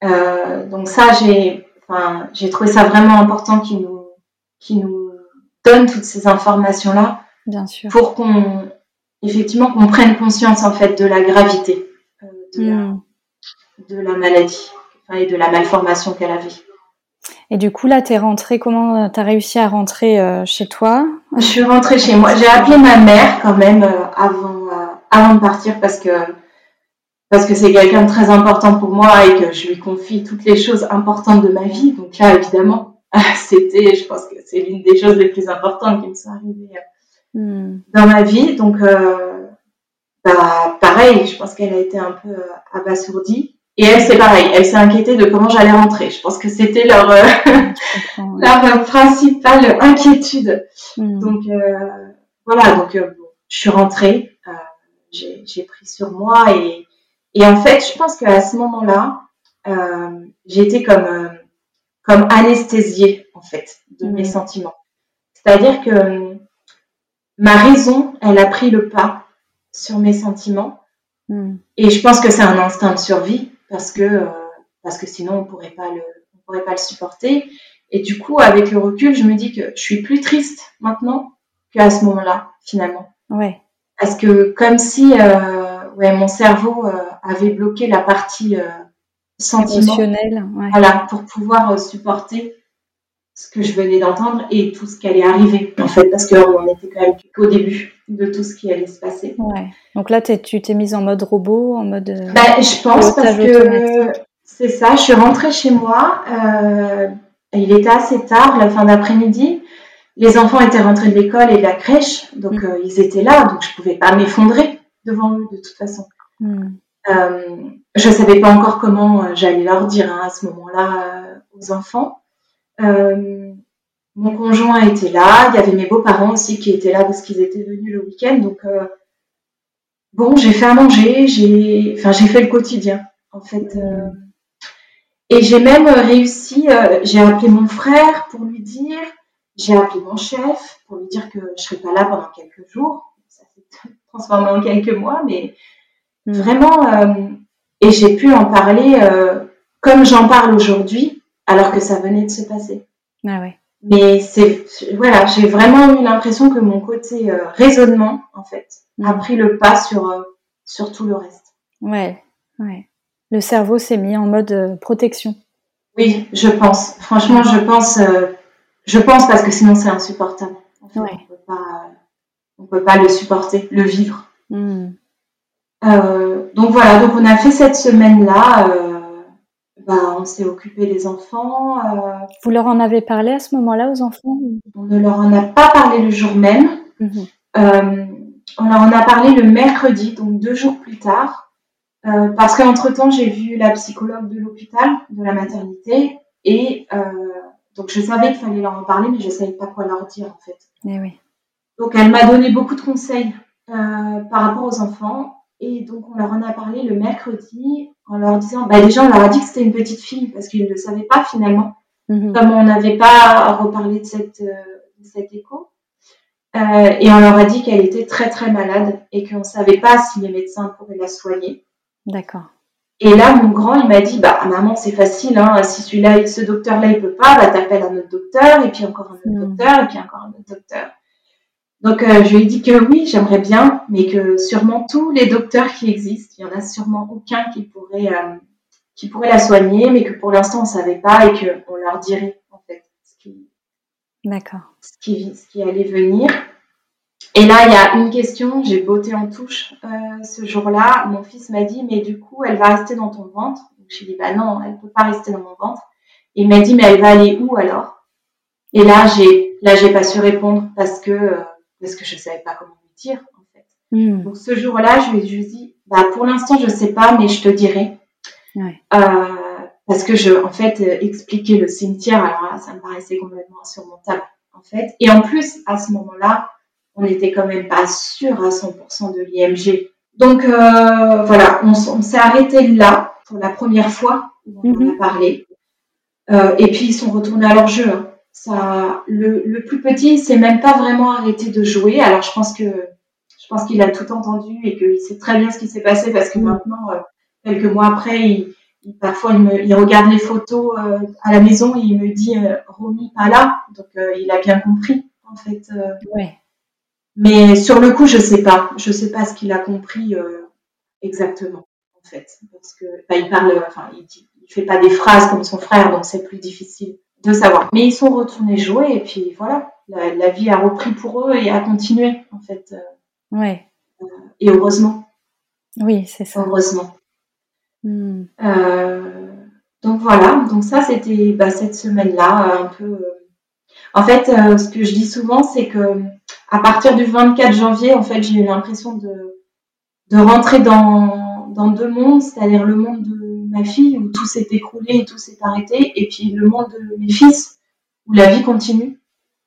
Euh, donc ça, j'ai, enfin, j'ai trouvé ça vraiment important qu'il nous, qu'il nous donne toutes ces informations là, bien sûr, pour qu'on, effectivement, qu'on prenne conscience en fait de la gravité euh, de, la, hmm. de la maladie et de la malformation qu'elle avait. Et du coup, là, tu es rentrée, comment tu as réussi à rentrer euh, chez toi? Je suis rentrée chez moi. J'ai appelé ma mère quand même avant, avant de partir parce que parce que c'est quelqu'un de très important pour moi et que je lui confie toutes les choses importantes de ma vie. Donc là, évidemment, (laughs) c'était, je pense que c'est l'une des choses les plus importantes qui me sont arrivées hmm. dans ma vie. Donc, bah, pareil, je pense qu'elle a été un peu abasourdie. Et elle, c'est pareil, elle s'est inquiétée de comment j'allais rentrer. Je pense que c'était leur, euh, (laughs) leur principale inquiétude. Hmm. Donc euh, voilà, donc euh, je suis rentrée, j'ai pris sur moi et, et en fait, je pense qu'à ce moment-là, j'ai été comme, comme anesthésiée en fait de mes hmm. sentiments. C'est-à-dire que ma raison, elle a pris le pas sur mes sentiments. Hmm. Et je pense que c'est un instinct de survie parce que, euh, parce que sinon on pourrait pas le, on pourrait pas le supporter. Et du coup, avec le recul, je me dis que je suis plus triste maintenant qu'à ce moment-là, finalement. Ouais. Parce que comme si euh, ouais, mon cerveau euh, avait bloqué la partie euh, sentimentale, ouais. voilà, pour pouvoir euh, supporter ce que je venais d'entendre et tout ce qui allait arriver, en fait, parce qu'on était quand même qu'au début de tout ce qui allait se passer. Ouais. Donc là, tu t'es mise en mode robot, en mode. Bah, je pense parce que c'est ça. Je suis rentrée chez moi. Euh, il était assez tard, la fin d'après-midi. Les enfants étaient rentrés de l'école et de la crèche, donc mm. euh, ils étaient là, donc je pouvais pas m'effondrer devant eux de toute façon. Mm. Euh, je savais pas encore comment j'allais leur dire hein, à ce moment-là aux enfants. Euh, mon conjoint était là, il y avait mes beaux-parents aussi qui étaient là parce qu'ils étaient venus le week-end. Donc, euh, bon, j'ai fait à manger, j'ai fait le quotidien, en fait. Euh. et j'ai même réussi, j'ai appelé mon frère pour lui dire, j'ai appelé mon chef pour lui dire que je ne serais pas là pendant quelques jours. Ça s'est (laughs) transformé en quelques mois, mais vraiment, et j'ai pu en parler comme j'en parle aujourd'hui alors que ça venait de se passer. Ah ouais. Mais c'est voilà, j'ai vraiment eu l'impression que mon côté euh, raisonnement en fait a mm. pris le pas sur euh, sur tout le reste. Ouais, ouais. Le cerveau s'est mis en mode euh, protection. Oui, je pense. Franchement, je pense, je pense parce que sinon c'est insupportable. On peut pas, on peut pas le supporter, le vivre. Mm. Donc voilà, donc on a fait cette semaine là bah, on s'est occupé des enfants. Euh, Vous leur en avez parlé à ce moment-là aux enfants On ne leur en a pas parlé le jour même. Mhm. Euh, on leur en a parlé le mercredi, donc deux jours plus tard. Euh, parce qu'entre-temps, j'ai vu la psychologue de l'hôpital, de la maternité, et donc je savais qu'il fallait leur en parler, mais je ne savais pas quoi leur dire en fait. Eh oui. Donc elle m'a donné beaucoup de conseils par rapport aux enfants, et donc on leur en a parlé le mercredi en leur disant, bah déjà on leur a dit que c'était une petite fille parce qu'ils ne le savaient pas finalement, mhm. comme on n'avait pas reparlé de cette, euh, de cette écho. Euh, et on leur a dit qu'elle était très très malade et qu'on ne savait pas si les médecins pourraient la soigner. D'accord. Et là, mon grand, il m'a dit, bah maman, c'est facile, hein, si celui-là, ce docteur-là, il peut pas, bah t'appelles un autre docteur, et puis encore un autre mhm. docteur, et puis encore un autre docteur. Donc euh, je lui ai dit que oui, j'aimerais bien, mais que sûrement tous les docteurs qui existent, il y en a sûrement aucun qui pourrait euh, qui pourrait la soigner, mais que pour l'instant on savait pas et que on leur dirait en fait ce qui D'accord. Ce qui ce qui allait venir. Et là il y a une question, j'ai botté en touche euh, ce jour-là. Mon fils m'a dit mais du coup elle va rester dans ton ventre? Donc je lui ai dit bah non, elle peut pas rester dans mon ventre. Et il m'a dit mais elle va aller où alors? Et là j'ai là j'ai pas su répondre parce que parce que je ne savais pas comment lui dire en fait. Hmm. Donc ce jour-là, je lui ai juste dit, bah pour l'instant je ne sais pas, mais je te dirai. Ouais. Euh, parce que je, en fait, euh, expliquer le cimetière, alors là, ça me paraissait complètement insurmontable en fait. Et en plus, à ce moment-là, on n'était quand même pas sûr à 100% de l'IMG. Donc euh, voilà, on, s'est arrêté là pour la première fois où on en a mhm. parlé. Euh, et puis ils sont retournés à leur jeu. Hein. Ça, le, le, plus petit, s'est même pas vraiment arrêté de jouer. Alors je pense que je pense qu'il a tout entendu et qu'il sait très bien ce qui s'est passé parce que mhm. maintenant, euh, quelques mois après, il, parfois il, me, il, regarde les photos euh, à la maison et il me dit euh, Romy pas là. Donc il a bien compris en fait. ouais. Mais sur le coup, je sais pas. Je sais pas ce qu'il a compris exactement en fait parce que bah, il parle, enfin il dit il fait pas des phrases comme son frère, donc c'est plus difficile de savoir. Mais ils sont retournés jouer et puis voilà, la, vie a repris pour eux et a continué en fait. Euh, ouais. Euh, et heureusement. Oui, c'est ça. Heureusement. Hmm. Euh, donc voilà, donc ça c'était bah, cette semaine-là un peu. En fait, ce que je dis souvent, c'est que à partir du 24 janvier, en fait, j'ai eu l'impression de de rentrer dans dans deux mondes, c'est-à-dire le monde de ma fille où tout s'est écroulé et tout s'est arrêté, et puis le monde de mes fils où la vie continue.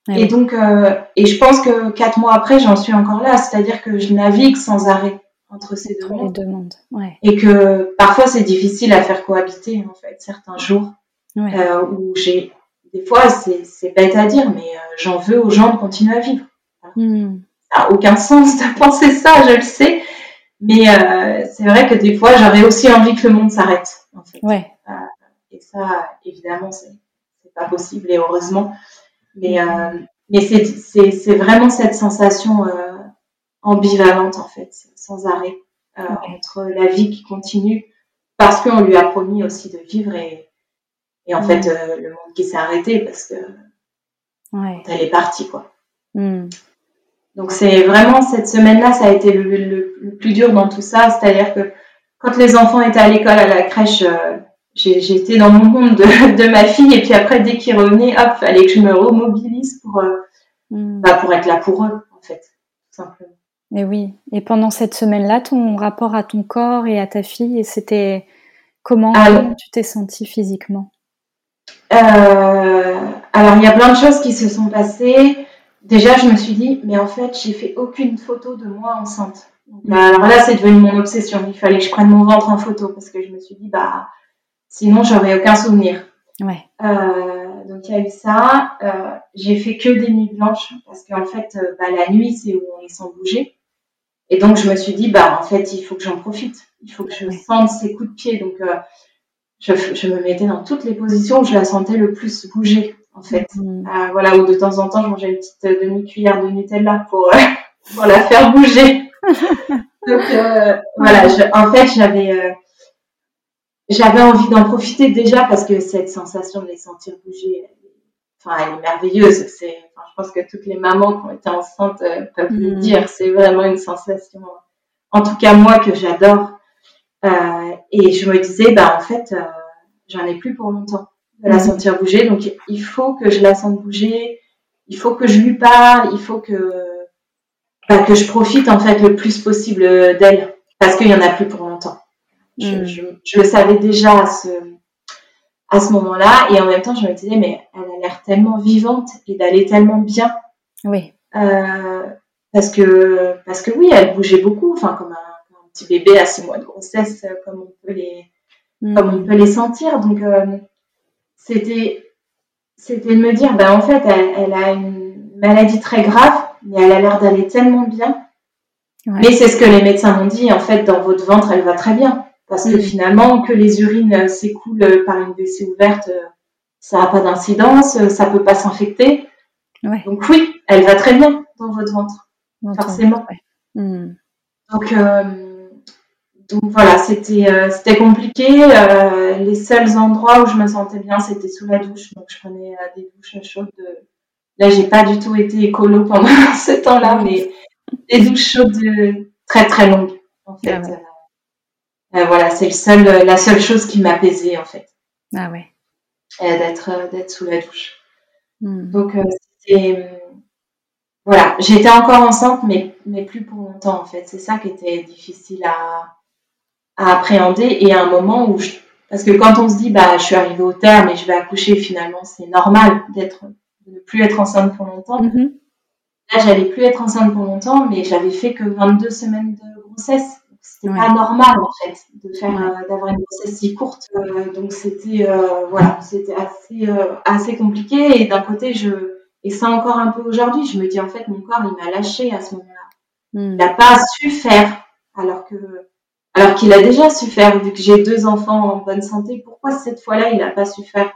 Ah et donc, euh, et je pense que quatre mois après, j'en suis encore là, c'est-à-dire que je navigue sans arrêt entre ces deux mondes. Et que parfois c'est difficile à faire cohabiter, en fait, certains jours euh, où j'ai, des fois, c'est bête à dire, mais euh, j'en veux aux gens de continuer à vivre. Hmm. Ça n'a aucun sens de (laughs) penser ça, je le sais, mais euh, c'est vrai que des fois, j'aurais aussi envie que le monde s'arrête. En fait. ouais. Euh, et ça, évidemment, c'est pas possible et heureusement. Mais, euh, mais c'est vraiment cette sensation euh, ambivalente, en fait, sans arrêt, euh, entre la vie qui continue, parce qu'on lui a promis aussi de vivre, et, et en fait, euh, le monde qui s'est arrêté, parce que ouais. elle est partie, quoi. Mm. Donc c'est vraiment cette semaine-là, ça a été le, le, plus dur dans tout ça. C'est-à-dire que quand les enfants étaient à l'école, à la crèche, euh, j'étais dans mon monde de, (laughs) de, ma fille. Et puis après, dès qu'ils revenaient, hop, fallait que je me remobilise pour, euh, mm. bah, pour être là pour eux, en fait, tout simplement. Mais oui. Et pendant cette semaine-là, ton rapport à ton corps et à ta fille, c'était comment tu t'es sentie physiquement? euh, Alors, il y a plein de choses qui se sont passées déjà, je me suis dit, mais en fait, j'ai fait aucune photo de moi enceinte. Bah, alors là, c'est devenu mon obsession. Il fallait que je prenne mon ventre en photo parce que je me suis dit, bah, sinon, j'aurais aucun souvenir. Ouais. Euh, donc, il y a eu ça. Euh, j'ai fait que des nuits blanches parce qu'en fait, euh, bah, la nuit, c'est où on est sans bouger. Et donc, je me suis dit, bah, en fait, il faut que j'en profite. Il faut que je sente ces coups de pied. Donc, je, je, me mettais dans toutes les positions où je la sentais le plus bouger en fait. Mm. Euh, voilà, ou de temps en temps, je mangeais une petite euh, demi-cuillère de Nutella pour, euh, (laughs) pour la faire bouger. (laughs) Donc voilà, en fait, j'avais j'avais envie d'en profiter déjà parce que cette sensation de les sentir bouger, enfin, elle est merveilleuse. C'est, enfin, je pense que toutes les mamans qui ont été enceintes peuvent le mm. dire. C'est vraiment une sensation, en tout cas moi, que j'adore. et je me disais, bah en fait, j'en ai plus pour longtemps de la sentir bouger. Donc, il faut que je la sente bouger. Il faut que je lui parle. Il faut que, bah, que je profite, en fait, le plus possible d'elle. Parce qu'il y en a plus pour longtemps. Je, mm. je, je le savais déjà à ce, à ce moment-là. Et en même temps, je me disais, mais elle a l'air tellement vivante et d'aller tellement bien. Oui. Euh, parce que, parce que oui, elle bougeait beaucoup. Enfin, comme un, un, petit bébé à six mois de grossesse, comme on peut les, mm. comme on peut les sentir. Donc, euh, c'était c'était de me dire, ben en fait, elle, a une maladie très grave, mais elle a l'air d'aller tellement bien. Mais c'est ce que les médecins m'ont dit, en fait, dans votre ventre, elle va très bien. Parce que mm. finalement, que les urines s'écoulent par une WC ouverte, ça n'a pas d'incidence, ça peut pas s'infecter. Donc oui, elle va très bien dans votre ventre, forcément. Mm. Donc, euh, donc voilà, c'était euh, c'était compliqué. Euh, les seuls endroits où je me sentais bien, c'était sous la douche. Donc je prenais euh, des douches chaudes. De... Là, j'ai pas du tout été écolo pendant (laughs) ce temps-là, mais des douches chaudes très très longues. En fait, ah voilà, c'est le seul, la seule chose qui m'apaisait en fait. Ah ouais. d'être d'être sous la douche. Hmm. Donc c'était voilà, j'étais encore enceinte, mais mais plus pour longtemps en fait. C'est ça qui était difficile à à appréhender et à un moment où je... parce que quand on se dit bah je suis arrivée au terme et je vais accoucher finalement c'est normal d'être de ne plus être enceinte pour longtemps mm-hmm. là j'allais plus être enceinte pour longtemps mais j'avais fait que 22 semaines de grossesse c'était pas normal en fait de faire euh, d'avoir une grossesse si courte. Euh, donc c'était euh, voilà, c'était assez assez compliqué et d'un côté je et ça encore un peu aujourd'hui, je me dis en fait mon corps il m'a lâché à ce moment-là. Hmm. Il n'a pas su faire alors que alors qu'il a déjà su faire vu que j'ai deux enfants en bonne santé. Pourquoi cette fois-là il n'a pas su faire?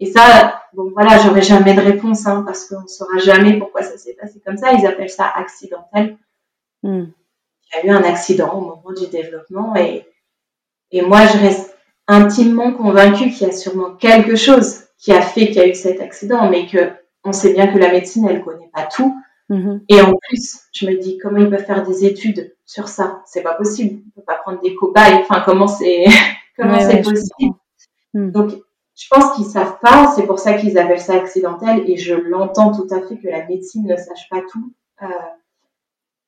Et ça, bon voilà, j'aurai jamais de réponse hein, parce qu'on ne saura jamais pourquoi ça s'est passé comme ça. Ils appellent ça accidentel. Hmm il y a eu un accident au moment du développement et, et moi je reste intimement convaincue qu'il y a sûrement quelque chose qui a fait qu'il y a eu cet accident, mais que on sait bien que la médecine elle connaît pas tout. Mm-hmm. Et en plus, je me dis comment ils peuvent faire des études sur ça C'est pas possible. On peut pas prendre des cobayes. Enfin, comment c'est (laughs) comment c'est possible? mm. Donc, je pense qu'ils savent pas. C'est pour ça qu'ils appellent ça accidentel. Et je l'entends tout à fait que la médecine ne sache pas tout. Euh,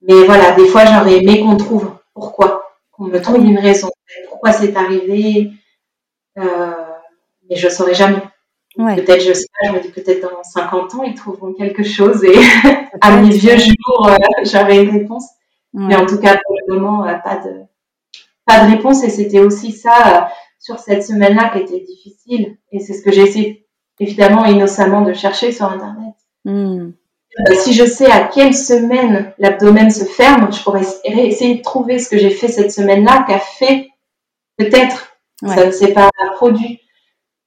mais voilà, des fois, j'aurais aimé qu'on trouve pourquoi, qu'on me trouve une raison, pourquoi c'est arrivé? Euh, mais je ne saurais jamais. Peut-être, je sais pas, je me dis peut-être dans 50 ans, ils trouveront quelque chose et (laughs) à mes vieux jours, euh, j'aurai une réponse. Mais en tout cas, pour le moment, euh, pas de, pas de réponse. Et c'était aussi ça sur cette semaine-là qui était difficile. Et c'est ce que j'ai essayé, évidemment, innocemment de chercher sur Internet. Hmm. Euh, si je sais à quelle semaine l'abdomen se ferme, je pourrais essayer de trouver ce que j'ai fait cette semaine-là, qu'a fait peut-être. Ça ne s'est pas produit.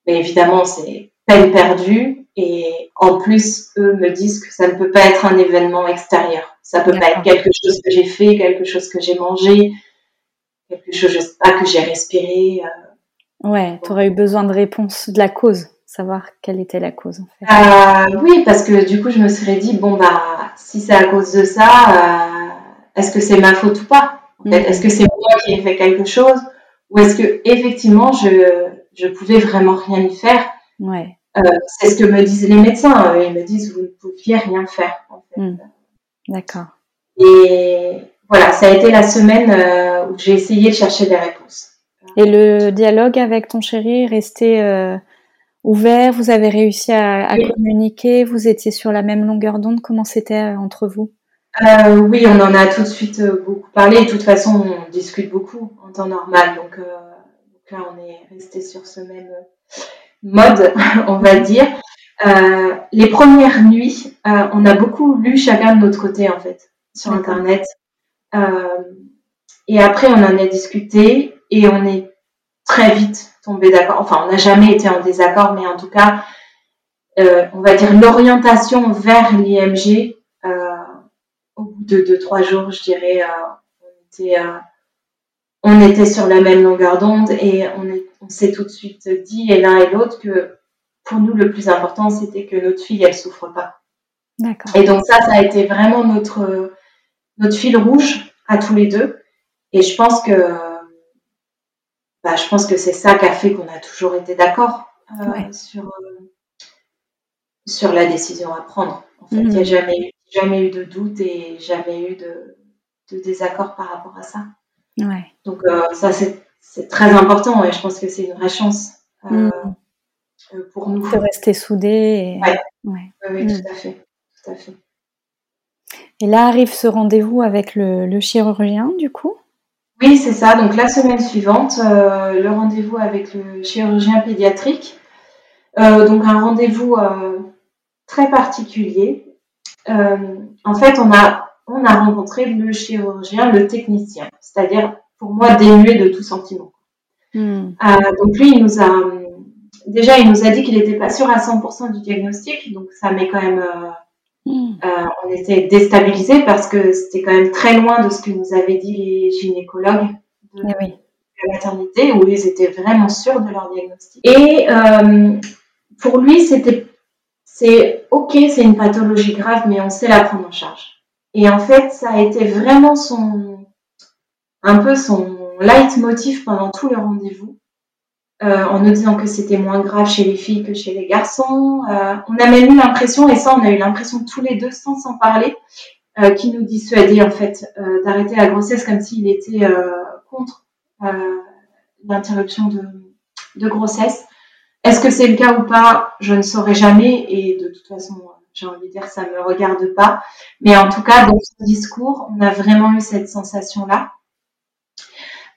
Mais évidemment, c'est peine perdue. Et en plus, eux me disent que ça ne peut pas être un événement extérieur. Ça peut pas être quelque chose que j'ai fait, quelque chose que j'ai mangé, quelque chose, je sais pas, que j'ai respiré. Euh. Ouais, tu aurais eu besoin de réponse de la cause savoir quelle était la cause en fait. Euh, oui, parce que du coup, je me serais dit, bon, bah, si c'est à cause de ça, euh, est-ce que c'est ma faute ou pas? Mhm. Est-ce que c'est moi qui ai fait quelque chose? Ou est-ce que effectivement, je, je pouvais vraiment rien y faire? Ouais. Euh, c'est ce que me disent les médecins. Ils me disent, vous ne pouviez rien faire. En fait. Mhm. D'accord. Et voilà, ça a été la semaine où j'ai essayé de chercher des réponses. Et le dialogue avec ton chéri est resté ouvert, vous avez réussi à, communiquer, vous étiez sur la même longueur d'onde, comment c'était euh, entre vous? Euh, Oui, on en a tout de suite euh, beaucoup parlé, de toute façon on discute beaucoup en temps normal, donc, là on est resté sur ce même mode, (laughs) on va dire. Les premières nuits, on a beaucoup lu chacun de notre côté en fait, sur Internet. et après on en a discuté et on est très vite tombé d'accord. Enfin, on n'a jamais été en désaccord, mais en tout cas, euh, on va dire l'orientation vers l'IMG, euh, au bout de deux, trois jours, je dirais, euh, on, était, on était sur la même longueur d'onde et on, on s'est tout de suite dit, et l'un et l'autre, que pour nous, le plus important, c'était que notre fille, elle souffre pas. D'accord. Et donc ça, ça a été vraiment notre, notre fil rouge à tous les deux. Et je pense que bah, je pense que c'est ça qui a fait qu'on a toujours été d'accord euh, sur, euh, sur la décision à prendre. En fait, il n'y a mhm. jamais, jamais eu de doute et jamais eu de, de désaccord par rapport à ça. Ouais. Donc euh, ça, c'est très important et je pense que c'est une vraie chance mhm. Pour nous. De rester soudés. Et... Ouais. Oui, tout, mhm. à fait. tout à fait. Et là arrive ce rendez-vous avec le, le chirurgien, du coup? Oui, c'est ça. Donc la semaine suivante, euh, le rendez-vous avec le chirurgien pédiatrique. Euh, donc un rendez-vous euh, très particulier. en fait, on a, on a rencontré le chirurgien, le technicien, c'est-à-dire pour moi dénué de tout sentiment. Hmm. donc lui, il nous a déjà, il nous a dit qu'il n'était pas sûr à 100% du diagnostic, donc ça met quand même Hmm. Euh, on était déstabilisés parce que c'était quand même très loin de ce que nous avaient dit les gynécologues de, eh la maternité, où ils étaient vraiment sûrs de leur diagnostic. Et euh, pour lui, c'était, c'est ok, c'est une pathologie grave, mais on sait la prendre en charge. Et en fait, ça a été vraiment son, un peu son leitmotiv pendant tout le rendez-vous. Euh, en nous disant que c'était moins grave chez les filles que chez les garçons. Euh, on a même eu l'impression, et ça on a eu l'impression tous les deux sans s'en parler, euh, qui nous dissuadait en fait d'arrêter la grossesse comme s'il était contre l'interruption de, grossesse. Est-ce que c'est le cas ou pas? Je ne saurais jamais et de toute façon, j'ai envie de dire ça me regarde pas. Mais en tout cas, dans ce discours, on a vraiment eu cette sensation-là.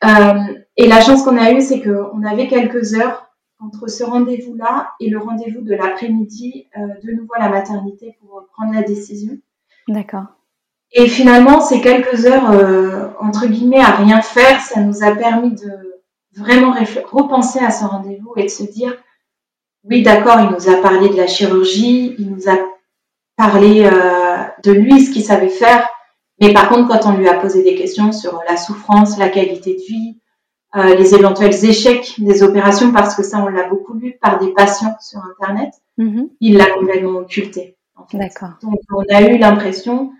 Et la chance qu'on a eue, c'est qu'on avait quelques heures entre ce rendez-vous-là et le rendez-vous de l'après-midi, de nouveau à la maternité pour prendre la décision. D'accord. Et finalement, ces quelques heures, entre guillemets, à rien faire, ça nous a permis de vraiment repenser à ce rendez-vous et de se dire, oui, d'accord, il nous a parlé de la chirurgie, il nous a parlé euh, de lui, ce qu'il savait faire, mais par contre, quand on lui a posé des questions sur la souffrance, la qualité de vie, euh, les éventuels échecs des opérations, parce que ça, on l'a beaucoup lu par des patients sur Internet, mm-hmm. il l'a complètement occulté. D'accord. Donc, on a eu l'impression,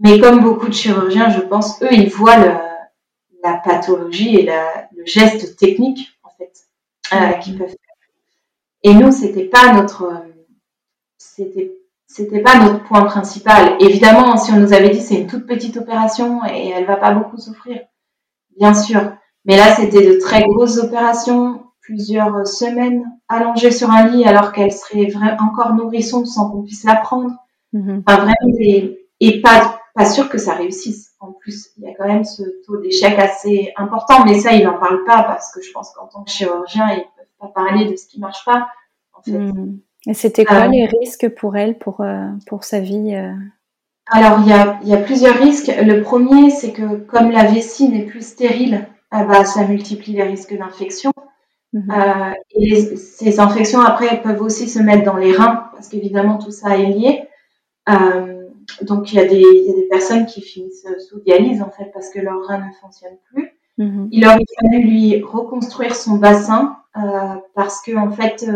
mais comme beaucoup de chirurgiens, je pense, eux, ils voient le, la pathologie et la, le geste technique en fait euh, qu'ils peuvent faire. Et nous, c'était pas notre, c'était c'était pas notre point principal. Évidemment, si on nous avait dit c'est une toute petite opération et elle va pas beaucoup souffrir, bien sûr. Mais là, c'était de très grosses opérations, plusieurs semaines allongées sur un lit alors qu'elle serait encore nourrisson sans qu'on puisse la prendre. Mm-hmm. Enfin, vraiment des, et pas, pas sûr que ça réussisse. En plus, il y a quand même ce taux d'échec assez important, mais ça, il n'en parle pas parce que je pense qu'en tant que chirurgien, ils ne peuvent pas parler de ce qui ne marche pas. En fait. Hmm. Et c'était quoi euh, les risques pour elle, pour, euh, pour sa vie euh? Alors, il y a, y a, plusieurs risques. Le premier, c'est que comme la vessie n'est plus stérile, bah, ça multiplie les risques d'infection. Mhm. et ces infections, après, peuvent aussi se mettre dans les reins, parce qu'évidemment, tout ça est lié. Euh, donc il y, a des, y a des personnes qui finissent sous dialyse en fait parce que leur rein ne fonctionne plus. Mhm. Il aurait fallu lui reconstruire son bassin euh, parce que en fait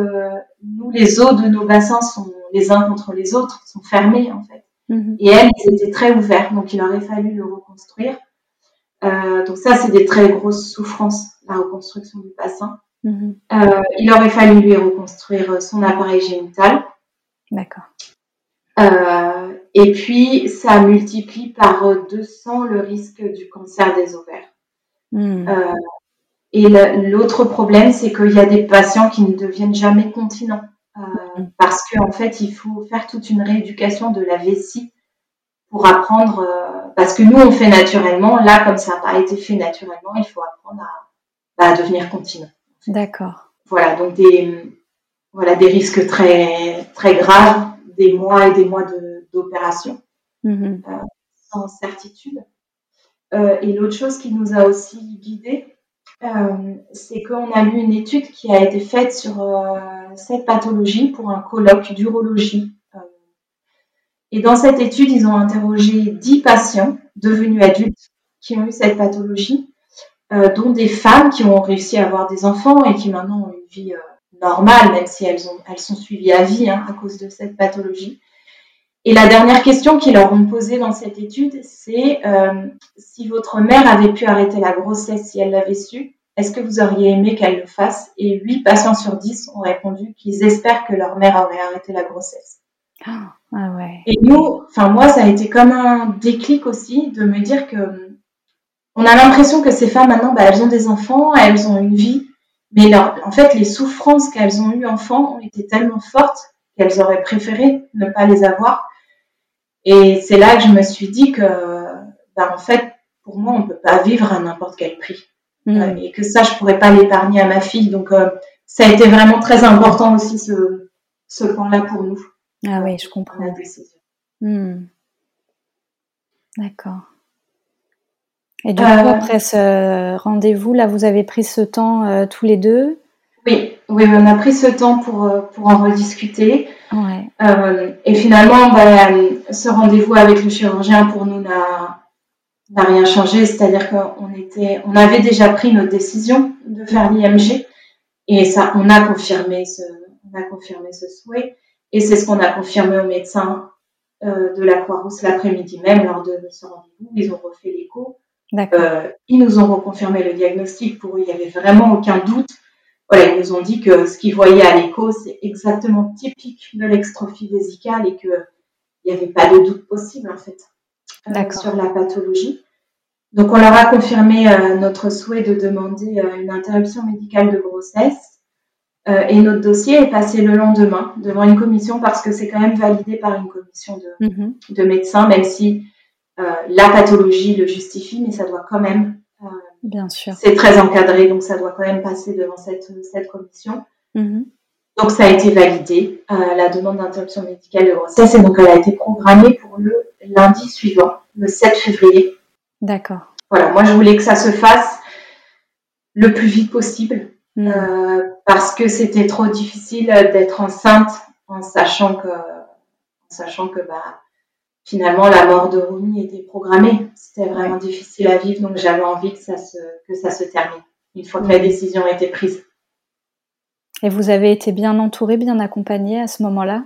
nous les os de nos bassins sont les uns contre les autres sont fermés en fait mhm. et elles ils étaient très ouverts donc il aurait fallu le reconstruire. Euh, donc ça c'est des très grosses souffrances la reconstruction du bassin. Mhm. Euh, il aurait fallu lui reconstruire son appareil génital. D'accord. Euh, et puis, ça multiplie par 200 le risque du cancer des ovaires. Hmm. Et l'autre problème, c'est qu'il y a des patients qui ne deviennent jamais continents. Euh, parce qu'en en fait, il faut faire toute une rééducation de la vessie pour apprendre. Euh, parce que nous, on fait naturellement. Là, comme ça n'a pas été fait naturellement, il faut apprendre à, bah, à devenir continent. D'accord. Voilà, donc des, voilà, des risques très, très graves des mois et des mois d'opération mm-hmm. euh, sans certitude. Et l'autre chose qui nous a aussi guidés, c'est qu'on a lu une étude qui a été faite sur cette pathologie pour un colloque d'urologie. et dans cette étude, ils ont interrogé 10 patients devenus adultes qui ont eu cette pathologie, dont des femmes qui ont réussi à avoir des enfants et qui maintenant ont une vie normales, même si elles, ont, elles sont suivies à vie hein, à cause de cette pathologie. Et la dernière question qu'ils leur ont posée dans cette étude, c'est euh, si votre mère avait pu arrêter la grossesse si elle l'avait su, est-ce que vous auriez aimé qu'elle le fasse? Et 8 patients sur 10 ont répondu qu'ils espèrent que leur mère aurait arrêté la grossesse. Ah, ouais. Et nous, enfin moi, ça a été comme un déclic aussi de me dire que on a l'impression que ces femmes maintenant, bah, elles ont des enfants, elles ont une vie, mais en fait, les souffrances qu'elles ont eues enfant ont été tellement fortes qu'elles auraient préféré ne pas les avoir. Et c'est là que je me suis dit que, bah, en fait, pour moi, on ne peut pas vivre à n'importe quel prix. Mm. Euh, et que ça, je pourrais pas l'épargner à ma fille. Donc, euh, ça a été vraiment très important aussi, ce, ce point-là pour nous. Ah oui, je comprends. La décision. Mm. D'accord. Et du coup, euh, après ce rendez-vous, là, vous avez pris ce temps tous les deux? Oui, oui, on a pris ce temps pour, pour en rediscuter. Ouais. et finalement, bah, ce rendez-vous avec le chirurgien pour nous n'a rien changé, c'est-à-dire qu'on était, on avait déjà pris notre décision de faire l'IMG et ça, on a confirmé ce, on a confirmé ce souhait et c'est ce qu'on a confirmé aux médecins de la Croix-Rousse l'après-midi même lors de ce rendez-vous. Ils ont refait l'écho euh, ils nous ont reconfirmé le diagnostic pour eux, il n'y avait vraiment aucun doute. Voilà, ils nous ont dit que ce qu'ils voyaient à l'écho, c'est exactement typique de l'extrophie vésicale et qu'il n'y avait pas de doute possible en fait euh, sur la pathologie. Donc on leur a confirmé euh, notre souhait de demander une interruption médicale de grossesse et notre dossier est passé le lendemain devant une commission parce que c'est quand même validé par une commission de, de médecins, même si euh, la pathologie le justifie, mais ça doit quand même euh, Bien sûr. C'est très encadré, donc ça doit quand même passer devant cette, cette commission. Mm-hmm. Donc ça a été validé, euh, la demande d'interruption médicale de grossesse, et donc elle a été programmée pour le lundi suivant, le 7 février. D'accord. Voilà, moi je voulais que ça se fasse le plus vite possible, Mm. euh, parce que c'était trop difficile d'être enceinte en sachant que, en sachant que bah, finalement la mort de Romy était programmée. C'était vraiment difficile à vivre, donc j'avais envie que ça se, que ça se termine une fois que la décision a été prise. Et vous avez été bien entourée, bien accompagnée à ce moment-là?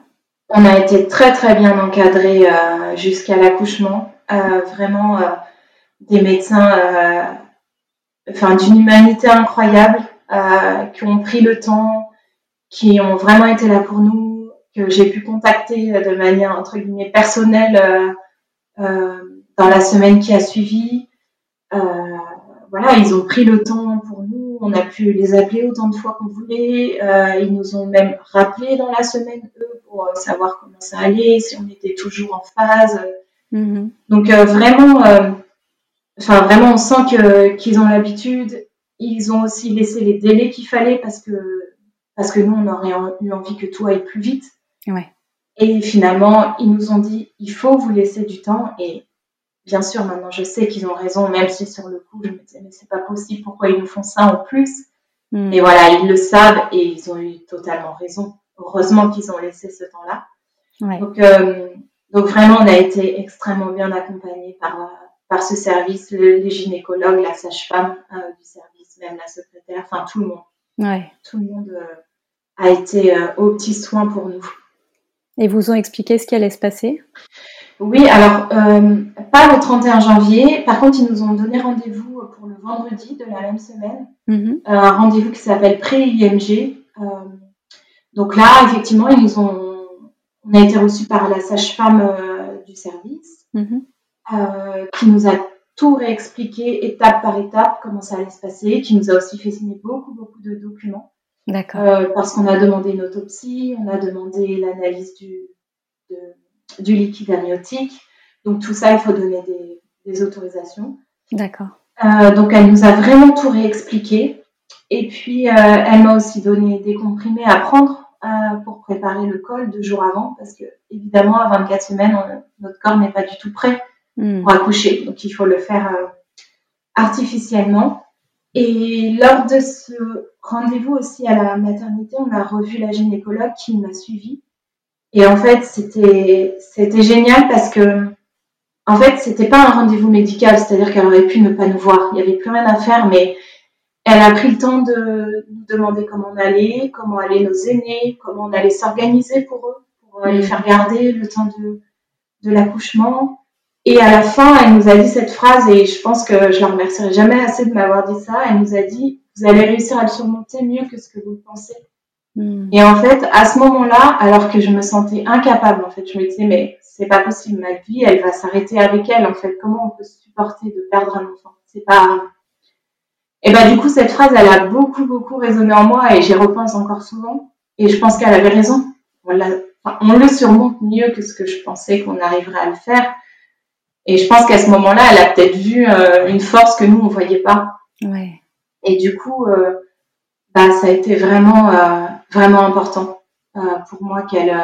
On a été très très bien encadrés euh, jusqu'à l'accouchement. Euh, vraiment euh, des médecins enfin, d'une humanité incroyable qui ont pris le temps, qui ont vraiment été là pour nous, que j'ai pu contacter de manière entre guillemets personnelle euh, euh, dans la semaine qui a suivi. Euh, voilà, ils ont pris le temps pour nous. On a pu les appeler autant de fois qu'on voulait. Euh, ils nous ont même rappelé dans la semaine eux pour euh, savoir comment ça allait, si on était toujours en phase. Mm-hmm. Donc euh, vraiment, euh, enfin vraiment, on sent que qu'ils ont l'habitude. Ils ont aussi laissé les délais qu'il fallait parce que parce que nous, on aurait eu envie que tout aille plus vite. Ouais. Et finalement, ils nous ont dit, il faut vous laisser du temps. Et bien sûr, maintenant, je sais qu'ils ont raison, même si sur le coup, je me disais, mais c'est pas possible, pourquoi ils nous font ça en plus Mm. Et voilà, ils le savent et ils ont eu totalement raison. Heureusement qu'ils ont laissé ce temps-là. Ouais. Donc, euh, donc vraiment, on a été extrêmement bien accompagnés par, par ce service, le- les gynécologues, la sage-femme euh, du service, même la secrétaire, enfin tout le monde. Ouais. Tout le monde euh, a été aux petits soins pour nous. Et vous ont expliqué ce qui allait se passer? Oui, alors euh, pas le 31 janvier. Par contre, ils nous ont donné rendez-vous pour le vendredi de la même semaine. Mhm. Euh, un rendez-vous qui s'appelle pré-IMG. Euh, donc là, effectivement, ils nous ont, on a été reçus par la sage-femme euh, du service, Mhm. qui nous a tout réexpliqué étape par étape comment ça allait se passer, qui nous a aussi fait signer beaucoup beaucoup de documents D'accord. euh, parce qu'on a demandé une autopsie, on a demandé l'analyse du, de- du liquide amniotique. Donc tout ça, il faut donner des, des autorisations. D'accord. Euh, donc elle nous a vraiment tout réexpliqué. Et puis euh, elle m'a aussi donné des comprimés à prendre euh, pour préparer le col deux jours avant, parce que évidemment à 24 semaines, on- notre corps n'est pas du tout prêt Mm. pour accoucher, donc il faut le faire artificiellement. Et lors de ce rendez-vous aussi à la maternité, on a revu la gynécologue qui m'a suivie. Et en fait, c'était c'était génial parce que en fait, c'était pas un rendez-vous médical, c'est-à-dire qu'elle aurait pu ne pas nous voir. Il y avait plus rien à faire, mais elle a pris le temps de nous demander comment on allait, comment allaient nos aînés, comment on allait s'organiser pour eux, pour les Mhm. faire garder le temps de, de l'accouchement. Et à la fin, elle nous a dit cette phrase, et je pense que je la remercierai jamais assez de m'avoir dit ça. Elle nous a dit, vous allez réussir à le surmonter mieux que ce que vous pensez. Mm. Et en fait, à ce moment-là, alors que je me sentais incapable, en fait, je me disais, mais c'est pas possible, ma vie, elle va s'arrêter avec elle, en fait. Comment on peut supporter de perdre un enfant? C'est pas. Et ben, du coup, cette phrase, elle a beaucoup, beaucoup résonné en moi et j'y repense encore souvent. Et je pense qu'elle avait raison. On, enfin, on le surmonte mieux que ce que je pensais qu'on arriverait à le faire. Et je pense qu'à ce moment-là, elle a peut-être vu euh, une force que nous, on voyait pas. Ouais. Et du coup, euh, bah, ça a été vraiment, euh, vraiment important euh, pour moi qu'elle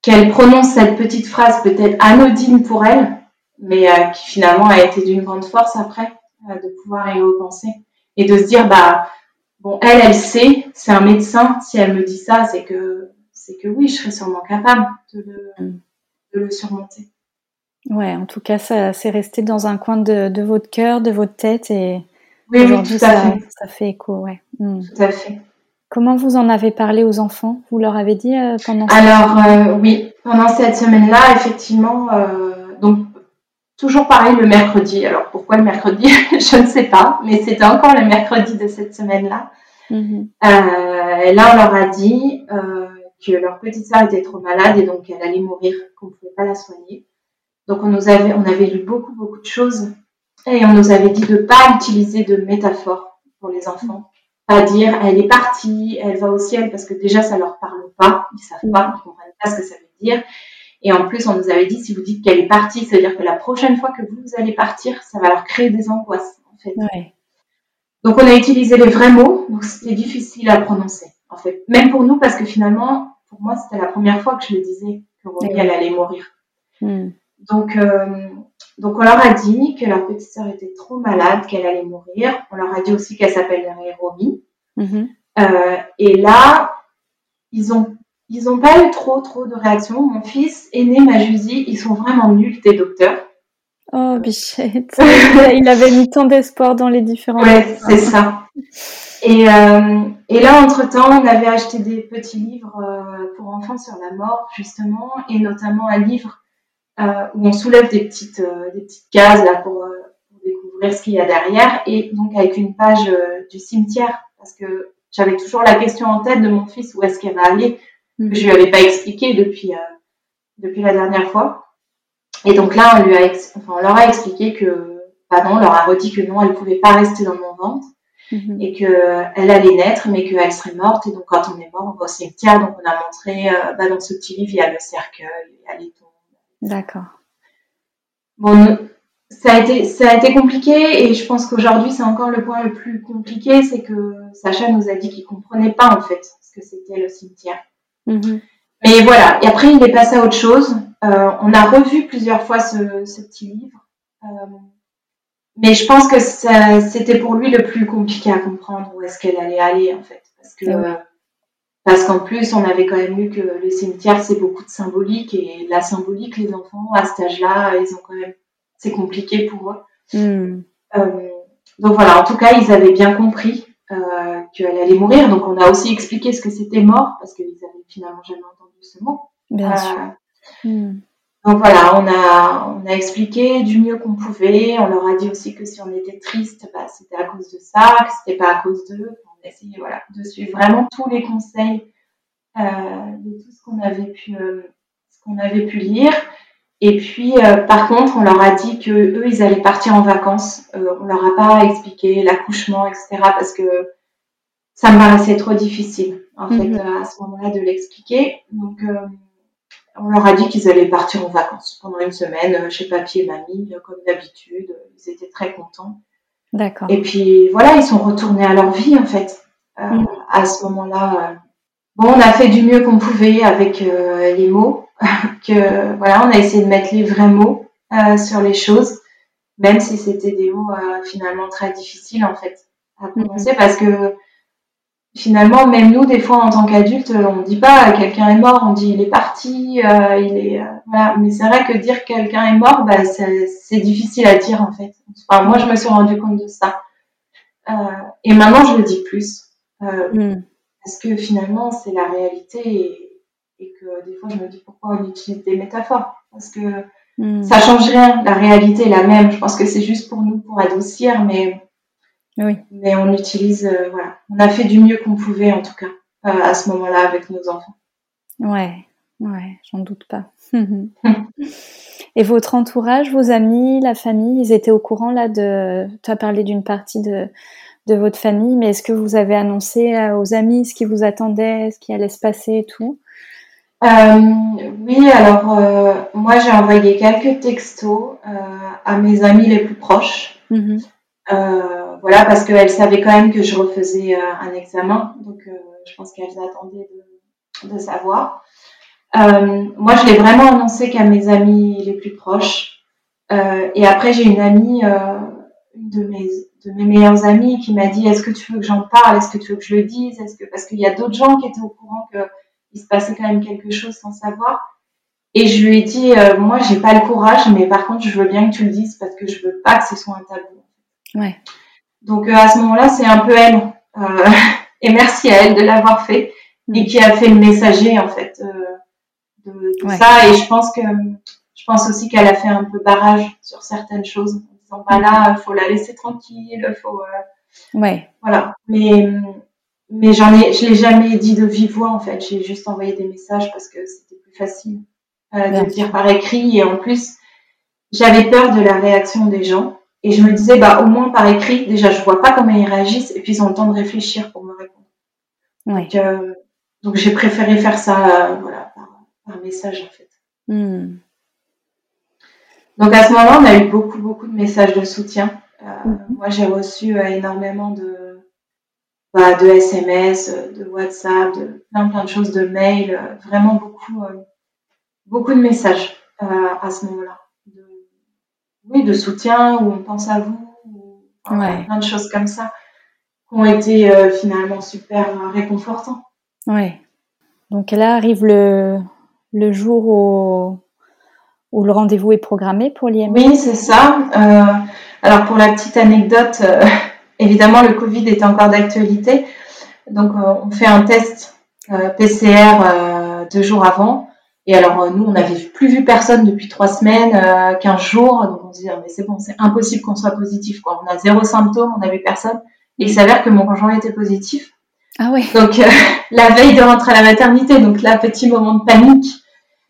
qu'elle prononce cette petite phrase peut-être anodine pour elle, mais qui finalement a été d'une grande force après de pouvoir y repenser et de se dire bah bon elle elle sait, c'est un médecin, si elle me dit ça, c'est que c'est que oui, je serais sûrement capable de le, de le surmonter. Ouais, en tout cas, ça c'est resté dans un coin de, de votre cœur, de votre tête, et Oui, oui, tout à ça, fait, ça fait écho. Ouais. Mm. tout à fait. Comment vous en avez parlé aux enfants? Vous leur avez dit euh, pendant Alors euh, oui, pendant cette semaine-là, effectivement, euh, donc toujours pareil le mercredi. Alors pourquoi le mercredi? (laughs) Je ne sais pas, mais c'était encore le mercredi de cette semaine-là. Mhm. Euh, et là, on leur a dit que leur petite sœur était trop malade et donc elle allait mourir, qu'on ne pouvait pas la soigner. Donc on nous avait, on avait lu beaucoup beaucoup de choses et on nous avait dit de pas utiliser de métaphores pour les enfants, pas dire elle est partie, elle va au ciel parce que déjà ça leur parle pas, ils savent pas, ils comprennent pas ce que ça veut dire. Et en plus, on nous avait dit si vous dites qu'elle est partie, c'est-à-dire que la prochaine fois que vous allez partir, ça va leur créer des angoisses. En fait. Donc on a utilisé les vrais mots, donc c'était difficile à prononcer en fait. Même pour nous parce que finalement, pour moi c'était la première fois que je le disais que Romy elle allait mourir. Hmm. Donc euh, donc on leur a dit que leur petite sœur était trop malade, qu'elle allait mourir. On leur a dit aussi qu'elle s'appellerait Romy. Mm-hmm. Euh, et là, ils ont ils n'ont pas eu trop trop de réactions. Mon fils aîné m'a juste dit ils sont vraiment nuls tes docteurs. Oh bichette, (laughs) il avait mis tant d'espoir dans les différents. Ouais, c'est ça. Et, euh, et là, entre-temps, on avait acheté des petits livres euh, pour enfants sur la mort, justement, et notamment un livre où on soulève des petites, euh, des petites cases là, pour, euh, pour découvrir ce qu'il y a derrière, et donc avec une page du cimetière, parce que j'avais toujours la question en tête de mon fils, où est-ce qu'elle va aller que je lui avais pas expliqué depuis, euh, depuis la dernière fois. Et donc là, on, lui a enfin, on leur a expliqué que, bah non, on leur a redit que non, elle pouvait pas rester dans mon ventre mhm. et que elle allait naître, mais qu'elle serait morte. Et donc, quand on est mort, on va au cimetière. Donc, on a montré, euh, bah, dans ce petit livre, il y a le cercueil, il y a les tombes. D'accord. Bon, ça a été, ça a été compliqué et je pense qu'aujourd'hui, c'est encore le point le plus compliqué, c'est que Sacha nous a dit qu'il comprenait pas, en fait, ce que c'était le cimetière. Mhm. Mais voilà, et après il est passé à autre chose. Euh, on a revu plusieurs fois ce, petit livre. Euh, mais je pense que c'était pour lui le plus compliqué à comprendre où est-ce qu'elle allait aller en fait. Parce que ah parce qu'en plus on avait quand même lu que le cimetière c'est beaucoup de symbolique et la symbolique les enfants à cet âge-là ils ont quand même c'est compliqué pour eux. Hmm. Euh, donc voilà, en tout cas ils avaient bien compris euh, qu'elle allait mourir. Donc on a aussi expliqué ce que c'était mort parce qu'ils avaient finalement jamais entendu ce mot. Bien euh, sûr. Hmm. Donc voilà, on a, on a expliqué du mieux qu'on pouvait. On leur a dit aussi que si on était triste, bah, c'était à cause de ça, que c'était pas à cause d'eux. On a essayé voilà, de suivre vraiment tous les conseils euh, de tout ce qu'on avait pu, euh, ce qu'on avait pu lire. Et puis, euh, par contre, on leur a dit que eux, ils allaient partir en vacances. Euh, on leur a pas expliqué l'accouchement, etc., parce que ça me paraissait trop difficile, en fait, mhm. à ce moment-là, de l'expliquer. Donc, on leur a dit qu'ils allaient partir en vacances pendant une semaine chez papy et mamie, comme d'habitude. Ils étaient très contents. D'accord. Et puis, voilà, ils sont retournés à leur vie, en fait, mhm. à ce moment-là. Bon, on a fait du mieux qu'on pouvait avec les mots. (laughs) que voilà, on a essayé de mettre les vrais mots euh, sur les choses, même si c'était des mots euh, finalement très difficiles en fait à prononcer, mhm. parce que finalement, même nous, des fois en tant qu'adultes, on dit pas quelqu'un est mort, on dit il est parti, euh, il est voilà. Mais c'est vrai que dire quelqu'un est mort, bah, c'est difficile à dire en fait. Enfin, moi, je me suis rendu compte de ça. et maintenant, je le dis plus. Mm. Parce que finalement, c'est la réalité. Et, et que des fois je me dis pourquoi on utilise des métaphores parce que hmm. ça change rien, la réalité est la même. Je pense que c'est juste pour nous pour adoucir, mais oui. mais on utilise euh, voilà, on a fait du mieux qu'on pouvait en tout cas euh, à ce moment-là avec nos enfants. Ouais, ouais, j'en doute pas. (laughs) et votre entourage, vos amis, la famille, ils étaient au courant là de. Tu as parlé d'une partie de de votre famille, mais est-ce que vous avez annoncé aux amis ce qui vous attendait, ce qui allait se passer et tout? Euh, oui, alors euh, moi j'ai envoyé quelques textos euh, à mes amis les plus proches. Mm-hmm. Voilà, parce qu'elles savaient quand même que je refaisais un examen, donc je pense qu'elles attendaient de, savoir. moi, je l'ai vraiment annoncé qu'à mes amis les plus proches. et après, j'ai une amie, une de mes, de mes meilleures amies, qui m'a dit Est-ce que tu veux que j'en parle? Est-ce que tu veux que je le dise? Est-ce que parce qu'il y a d'autres gens qui étaient au courant que il se passait quand même quelque chose sans savoir. Et je lui ai dit, euh, moi, j'ai pas le courage, mais par contre, je veux bien que tu le dises parce que je veux pas que ce soit un tabou. Ouais. Donc, euh, à ce moment-là, c'est un peu elle. Euh, (laughs) et merci à elle de l'avoir fait et qui a fait le messager, en fait, de, de ça. Et je pense que, je pense aussi qu'elle a fait un peu barrage sur certaines choses en disant, bah là, faut la laisser tranquille, faut, ouais. Voilà. Mais, mais j'en ai, je l'ai jamais dit de vive voix en fait. J'ai juste envoyé des messages parce que c'était plus facile euh, de le dire par écrit et en plus j'avais peur de la réaction des gens et je me disais bah au moins par écrit déjà je vois pas comment ils réagissent et puis ils ont le temps de réfléchir pour me répondre. Donc, euh, donc j'ai préféré faire ça euh, voilà par, message en fait. Hmm. Donc à ce moment-là on a eu beaucoup beaucoup de messages de soutien. Euh, Mhm. Moi, j'ai reçu énormément de, bah, de SMS, de WhatsApp, de plein plein de choses, de mails, vraiment beaucoup, beaucoup de messages à ce moment-là. Oui, de soutien, où on pense à vous, plein de choses comme ça qui ont été finalement super réconfortants. Ouais. Donc là arrive le, le jour où, où le rendez-vous est programmé pour l'IME Oui, c'est ça. Euh, alors pour la petite anecdote, euh, évidemment le Covid est encore d'actualité. Donc euh, on fait un test PCR deux jours avant. Et alors nous, on n'avait plus vu personne depuis trois semaines, quinze jours. Donc on se dit, ah, mais c'est bon, c'est impossible qu'on soit positif. Quoi. On a zéro symptôme, on n'avait personne. Et il s'avère que mon conjoint était positif. Ah ouais. Donc (laughs) la veille de rentrer à la maternité, donc là petit moment de panique.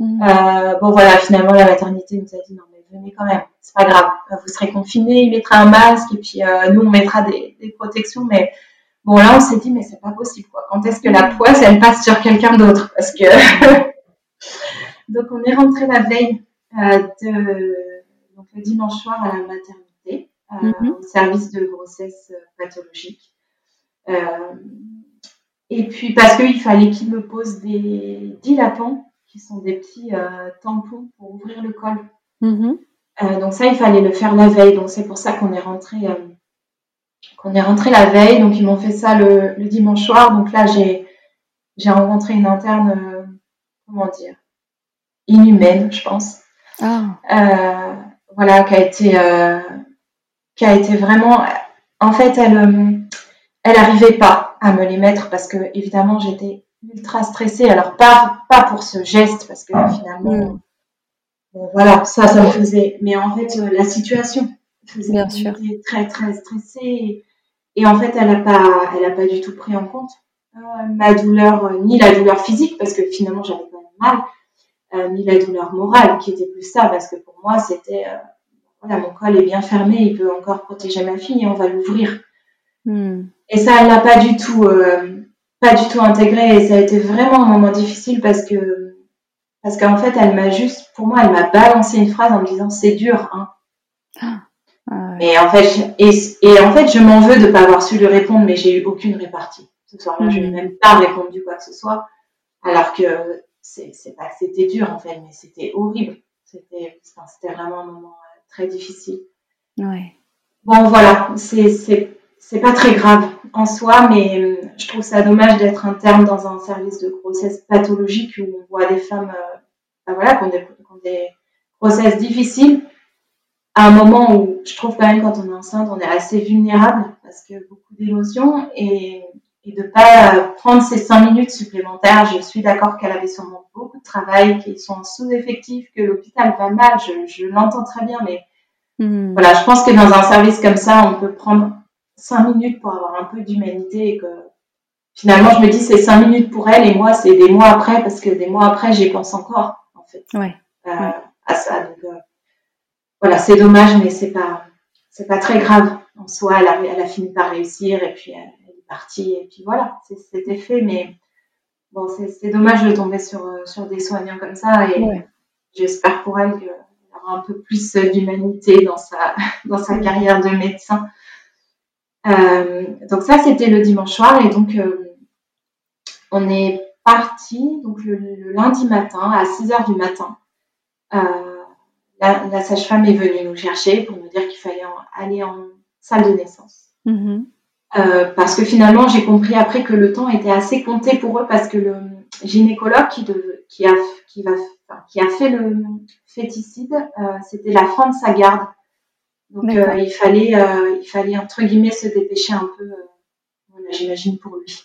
Euh, bon voilà, finalement la maternité nous a dit non mais venez quand même, c'est pas grave, vous serez confinés, il mettra un masque et puis euh, nous on mettra des, des, protections, mais bon là on s'est dit mais c'est pas possible quoi. Quand est-ce que la poisse elle passe sur quelqu'un d'autre? Parce que (laughs) donc on est rentré la veille euh, de donc le dimanche soir à la maternité euh, mhm. au service de grossesse pathologique. et puis parce qu'il fallait qu'il me pose des dilapants qui sont des petits euh, tampons pour ouvrir le col. Euh, donc ça, il fallait le faire la veille. Donc c'est pour ça qu'on est rentré, euh, qu'on est rentré la veille. Donc ils m'ont fait ça le, dimanche soir. Donc là, j'ai j'ai rencontré une interne, comment dire, inhumaine, je pense. Ah. voilà, qui a été, qui a été vraiment, en fait, elle, elle arrivait pas à me les mettre parce que évidemment j'étais ultra stressée. Alors, pas, pas pour ce geste, parce que finalement, mm. voilà, ça, ça me faisait. Mais en fait, euh, la situation faisait Bien sûr. très, très stressée. Et, en fait, elle n'a pas, elle a pas du tout pris en compte euh, ma douleur, euh, ni la douleur physique, parce que finalement, j'avais pas mal, ni la douleur morale, qui était plus ça, parce que pour moi, c'était, voilà, mon col est bien fermé, il peut encore protéger ma fille et on va l'ouvrir. Mm. Et ça, elle n'a pas du tout pas du tout intégré et ça a été vraiment un moment difficile parce que parce qu'en fait elle m'a juste pour moi elle m'a balancé une phrase en me disant c'est dur hein ah, et en fait et, et, en fait je m'en veux de pas avoir su lui répondre mais j'ai eu aucune répartie ce soir-là je n'ai mm. même pas répondu quoi que ce soit alors que c'est pas que c'était dur en fait mais c'était horrible. C'était vraiment un moment euh, très difficile. Ouais. Bon voilà. C'est pas très grave en soi, mais euh, je trouve ça dommage d'être interne dans un service de grossesse pathologique où on voit des femmes euh, ben voilà, qui ont, des, grossesses difficiles. À un moment où je trouve quand même quand on est enceinte, on est assez vulnérable parce que beaucoup d'émotions et, et de pas prendre ces cinq minutes supplémentaires. Je suis d'accord qu'elle avait sûrement beaucoup de travail, qu'ils sont sous-effectifs, que l'hôpital va mal, je, l'entends très bien, mais mmh. voilà, je pense que dans un service comme ça, on peut prendre cinq minutes pour avoir un peu d'humanité et que finalement je me dis c'est cinq minutes pour elle et moi c'est des mois après parce que des mois après j'y pense encore en fait ouais, euh, à ça donc euh, voilà c'est dommage mais c'est pas c'est pas très grave en soi elle a, elle a fini par réussir et puis elle, est partie et puis voilà c'était fait mais bon c'est dommage de tomber sur euh, sur des soignants comme ça et j'espère pour elle qu'elle aura un peu plus d'humanité dans sa (laughs) dans sa carrière de médecin euh, donc ça, c'était le dimanche soir et donc euh, on est parti donc le, lundi matin à 6 heures du matin. Euh, la, sage-femme est venue nous chercher pour nous dire qu'il fallait aller en salle de naissance. Mm-hmm. parce que finalement, j'ai compris après que le temps était assez compté pour eux parce que le gynécologue qui, qui, a, qui, va, qui a fait le féticide, c'était la fin de sa garde. Donc euh, il fallait, euh, il fallait entre guillemets se dépêcher un peu, euh, voilà, j'imagine pour lui.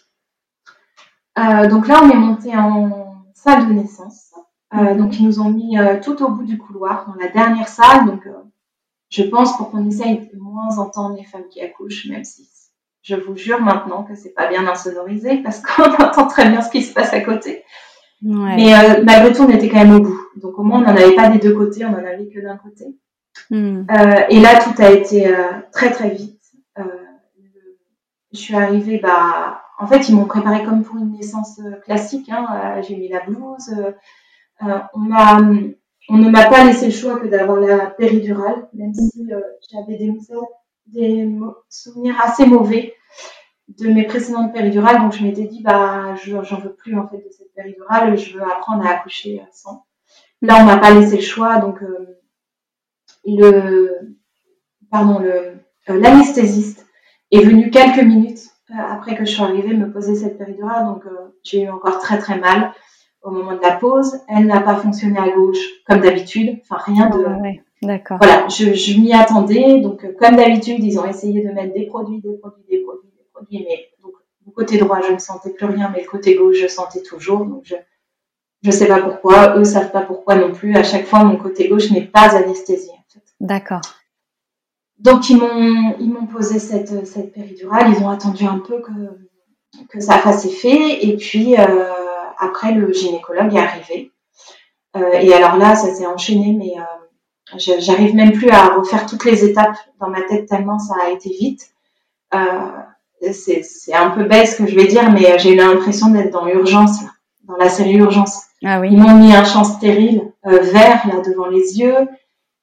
donc là, on est monté en salle de naissance. Mhm. donc ils nous ont mis tout au bout du couloir, dans la dernière salle. Donc je pense pour qu'on essaye de moins entendre les femmes qui accouchent, même si je vous jure maintenant que c'est pas bien insonorisé parce qu'on (laughs) entend très bien ce qui se passe à côté. Ouais. Mais malgré tout, on était quand même au bout. Donc au moins, on n'en avait pas des deux côtés, on en avait que d'un côté. Hmm. Euh, et là, tout a été euh, très très vite. Euh, je suis arrivée, bah, en fait, ils m'ont préparé comme pour une naissance classique. Hein. J'ai mis la blouse. on m'a, on ne m'a pas laissé le choix que d'avoir la péridurale, même si j'avais des muscles des souvenirs assez mauvais de mes précédentes péridurales. Donc je m'étais dit, bah, j'en veux plus en fait de cette péridurale, je veux apprendre à accoucher sans. Là, on m'a pas laissé le choix, donc euh, le, pardon, le, euh, l'anesthésiste est venu quelques minutes euh, après que je suis arrivée me poser cette péridurale, donc j'ai eu encore très très mal au moment de la pause. Elle n'a pas fonctionné à gauche comme d'habitude, enfin rien de. D'accord. Voilà, je, je m'y attendais, donc comme d'habitude, ils ont essayé de mettre des produits, des produits, des produits mais donc, du côté droit, je ne sentais plus rien, mais le côté gauche, je sentais toujours. Donc, je ne sais pas pourquoi, eux ne savent pas pourquoi non plus. À chaque fois, mon côté gauche n'est pas anesthésié. En fait. D'accord. Donc, ils m'ont, ils m'ont posé cette, cette péridurale. Ils ont attendu un peu que, que ça fasse effet. Et puis, euh, après, le gynécologue est arrivé. Euh, et alors là, ça s'est enchaîné, mais euh, j'arrive même plus à refaire toutes les étapes dans ma tête tellement ça a été vite. Euh, c'est un peu bête ce que je vais dire, mais j'ai eu l'impression d'être dans l'urgence, dans la série Urgence. Ah oui. Ils m'ont mis un champ stérile euh, vert là devant les yeux.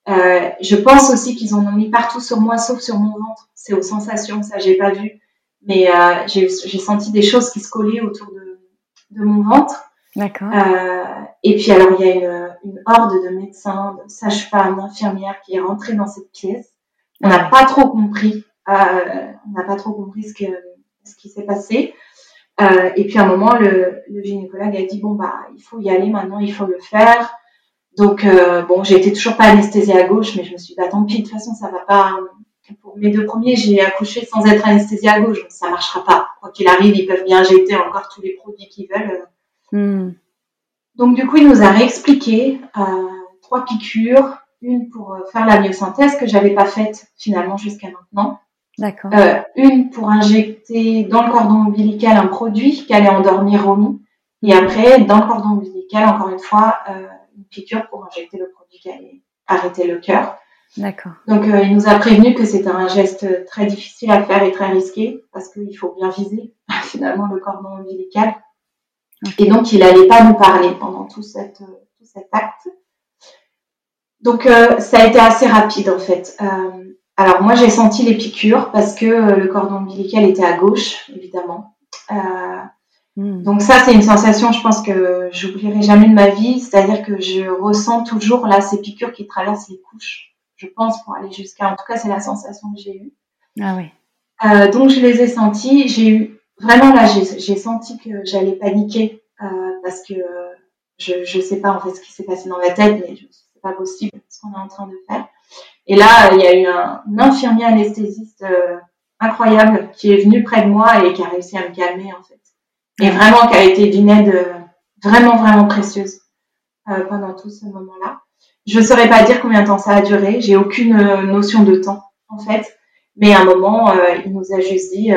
Euh, je pense aussi qu'ils en ont mis partout sur moi, sauf sur mon ventre. C'est aux sensations, ça j'ai pas vu, mais euh, j'ai senti des choses qui se collaient autour de, de mon ventre. D'accord. Euh, et puis alors il y a une, une horde de médecins, de sages-femmes, d'infirmières qui est rentrée dans cette pièce. On n'a pas trop compris euh, on n'a pas trop compris ce, que, ce qui s'est passé. Euh, et puis à un moment, le, le, gynécologue a dit bon bah il faut y aller maintenant, il faut le faire. Donc bon, j'ai été toujours pas anesthésiée à gauche, mais je me suis dit bah tant pis, de toute façon ça va pas. Pour mes deux premiers, j'ai accouché sans être anesthésiée à gauche, donc ça marchera pas. Quoi qu'il arrive, ils peuvent bien injecter encore tous les produits qu'ils veulent. Hmm. Donc du coup, il nous a réexpliqué euh, trois piqûres, une pour faire la myosynthèse que j'avais pas faite finalement jusqu'à maintenant, D'accord. Euh, une pour injecter dans le cordon ombilical un produit qui allait endormir Romy. Et après, dans le cordon ombilical, encore une fois, euh, une piqûre pour injecter le produit qui allait arrêter le cœur. D'accord. Donc, euh, il nous a prévenu que c'était un geste très difficile à faire et très risqué parce qu'il faut bien viser (laughs) finalement le cordon ombilical. Et donc, il n'allait pas nous parler pendant tout, cette, tout cet acte. Donc, ça a été assez rapide en fait. Alors moi j'ai senti les piqûres parce que euh, le cordon ombilical était à gauche, évidemment. Euh, hmm. Donc ça c'est une sensation, je pense que j'oublierai jamais de ma vie, c'est-à-dire que je ressens toujours là ces piqûres qui traversent les couches. Je pense pour aller jusqu'à, en tout cas c'est la sensation que j'ai eue. Ah oui. Euh, donc je les ai sentis. J'ai eu vraiment là j'ai senti que j'allais paniquer parce que je je sais pas en fait ce qui s'est passé dans ma tête, mais c'est pas possible ce qu'on est en train de faire. Et là, il y a eu un, infirmier anesthésiste euh, incroyable qui est venu près de moi et qui a réussi à me calmer en fait. Et vraiment qui a été d'une aide euh, vraiment vraiment précieuse euh, pendant tout ce moment-là. Je ne saurais pas dire combien de temps ça a duré. J'ai aucune notion de temps en fait. Mais à un moment, il nous a juste dit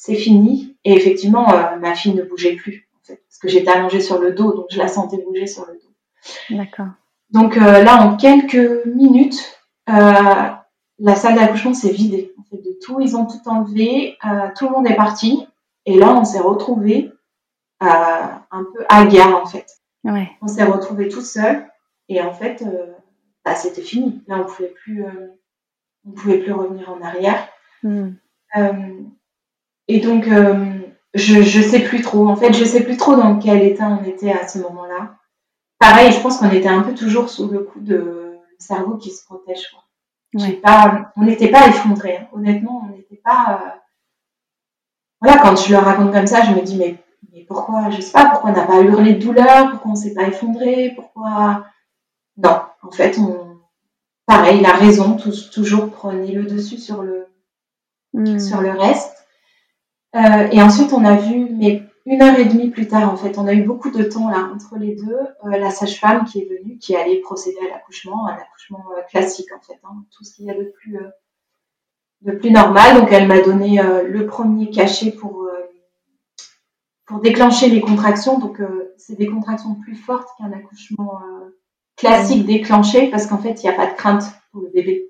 c'est fini. Et effectivement, ma fille ne bougeait plus en fait, parce que j'étais allongée sur le dos, donc je la sentais bouger sur le dos. D'accord. Donc là, en quelques minutes, euh, la salle d'accouchement s'est vidée en fait, de tout. Ils ont tout enlevé, euh, tout le monde est parti. Et là, on s'est retrouvés euh, un peu hagards en fait. Ouais. On s'est retrouvés tout seuls et en fait, bah, c'était fini. Là, on pouvait plus, on pouvait plus revenir en arrière. Hmm. Et donc, je je sais plus trop. En fait, je sais plus trop dans quel état on était à ce moment-là. Pareil, je pense qu'on était un peu toujours sous le coup de cerveau qui se protège. Pas, on n'était pas effondrés. Hein. Honnêtement, on n'était pas. Euh, voilà, quand je le raconte comme ça, je me dis mais, mais pourquoi Je sais pas pourquoi on n'a pas hurlé de douleur, pourquoi on s'est pas effondré, pourquoi Non, en fait, on pareil, la raison toujours prenait le dessus sur le hmm. sur le reste. Euh, et ensuite, on a vu, mais une heure et demie plus tard, en fait, on a eu beaucoup de temps là entre les deux. Euh, la sage-femme qui est venue, qui allait procéder à l'accouchement, un accouchement euh, classique en fait, hein, tout ce qu'il y a de plus, euh, de plus normal. Donc elle m'a donné le premier cachet pour, pour déclencher les contractions. Donc c'est des contractions plus fortes qu'un accouchement classique déclenché parce qu'en fait il n'y a pas de crainte pour le bébé,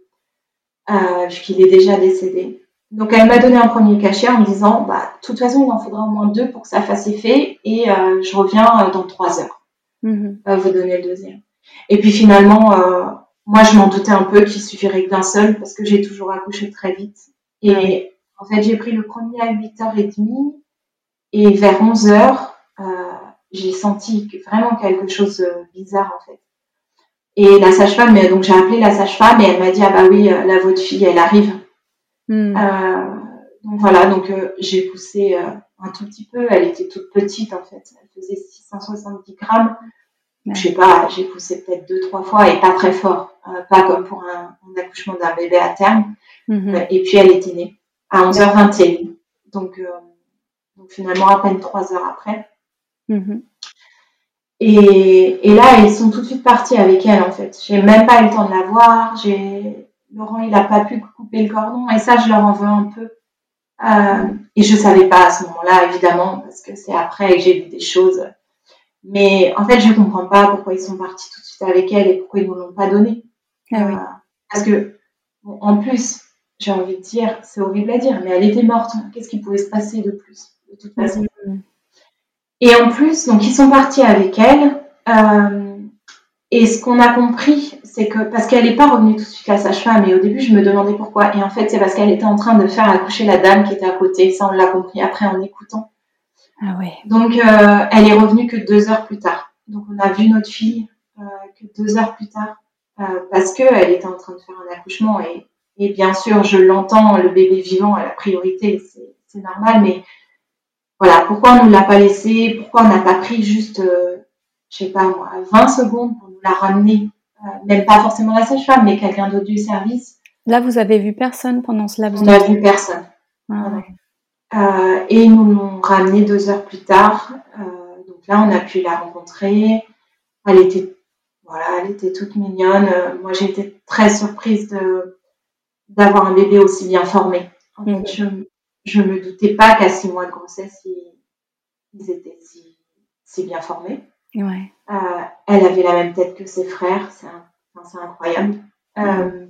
puisqu'il est déjà décédé. Donc elle m'a donné un premier cachet en me disant, bah, de toute façon, il en faudra au moins deux pour que ça fasse effet et euh, je reviens euh, dans trois heures. Mm-hmm. vous donner le deuxième. Et puis finalement, euh, moi, je m'en doutais un peu qu'il suffirait que d'un seul parce que j'ai toujours accouché très vite. Et en fait, j'ai pris le premier à 8h30 et vers 11h, euh, j'ai senti vraiment quelque chose de bizarre en fait. Et la sage-femme, donc j'ai appelé la sage-femme et elle m'a dit ah bah oui, la votre fille, elle arrive. Hmm. Euh, donc voilà, donc euh, j'ai poussé euh, un tout petit peu. Elle était toute petite en fait, elle faisait 670 grammes. Je sais pas, j'ai poussé peut-être deux trois fois et pas très fort, pas comme pour un, accouchement d'un bébé à terme. Mhm. et puis elle était née à 11h21. Donc, donc finalement à peine trois heures après. Mhm. Et, et, là, ils sont tout de suite partis avec elle, en fait. J'ai même pas eu le temps de la voir. J'ai Laurent, il a pas pu couper le cordon, et ça, je leur en veux un peu. Euh, et je savais pas à ce moment-là, évidemment, parce que c'est après que j'ai vu des choses. Mais en fait, je comprends pas pourquoi ils sont partis tout de suite avec elle et pourquoi ils ne l'ont pas donné. Ah oui. Euh, parce que, en plus, j'ai envie de dire, c'est horrible à dire, mais elle était morte. Qu'est-ce qui pouvait se passer de plus, de toute façon? Et en plus, donc ils sont partis avec elle. Euh, et ce qu'on a compris, c'est que parce qu'elle n'est pas revenue tout de suite à sage-femme, et au début je me demandais pourquoi. Et en fait, c'est parce qu'elle était en train de faire accoucher la dame qui était à côté. Ça, on l'a compris après en écoutant. Ah ouais. Donc, euh, elle est revenue que deux heures plus tard. Donc, on a vu notre fille euh, que deux heures plus tard euh, parce qu'elle était en train de faire un accouchement. Et, et bien sûr, je l'entends, le bébé vivant a la priorité, c'est normal, mais voilà, pourquoi on ne l'a pas laissé, pourquoi on n'a pas pris juste, je sais pas moi, 20 secondes pour nous la ramener, même pas forcément la sage-femme, mais quelqu'un d'autre du service. Là, vous avez vu personne pendant ce laps On n'a vu personne. Ah euh, et ils nous l'ont ramenée deux heures plus tard. donc là, on a pu la rencontrer. Elle était, voilà, elle était toute mignonne. moi, j'ai été très surprise de d'avoir un bébé aussi bien formé. En fait, mhm je me doutais pas qu'à six mois de grossesse, ils, étaient si, bien formés. Ouais. Euh, elle avait la même tête que ses frères, c'est incroyable. Euh,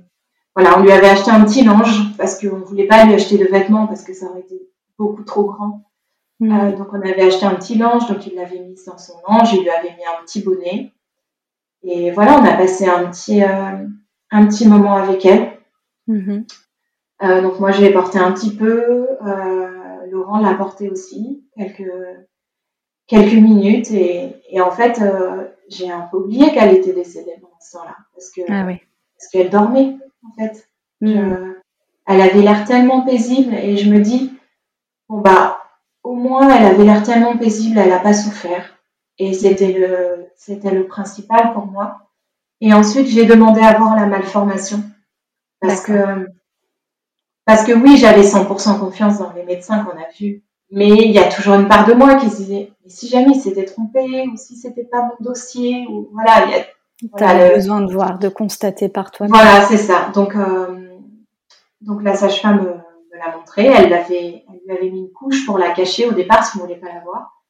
voilà, on lui avait acheté un petit linge parce qu'on ne voulait pas lui acheter de vêtements parce que ça aurait été beaucoup trop grand. Mm. Euh, donc on avait acheté un petit linge, donc il l'avait mis dans son linge, il lui avait mis un petit bonnet. Et voilà, on a passé un petit, un petit moment avec elle. Mm-hmm. Donc moi, je l'ai porté un petit peu. Laurent l'a porté aussi quelques quelques minutes et, et en fait, euh, j'ai un peu oublié qu'elle était décédée pendant ce temps-là parce que ah parce qu'elle dormait en fait. Hmm. elle avait l'air tellement paisible et je me dis bon bah au moins elle avait l'air tellement paisible, elle n'a pas souffert et c'était le c'était le principal pour moi. Et ensuite, j'ai demandé à voir la malformation parce que parce que oui, j'avais 100% confiance dans les médecins qu'on a vus, mais il y a toujours une part de moi qui se disait, mais si jamais il s'était trompé, ou si c'était pas mon dossier, ou voilà, il y a. Voilà, besoin de voir, de constater par toi. Voilà, c'est ça. Donc, euh, donc la sage-femme me, l'a montré. Elle, l'avait, elle lui avait mis une couche pour la cacher au départ, si on ne voulait pas la voir.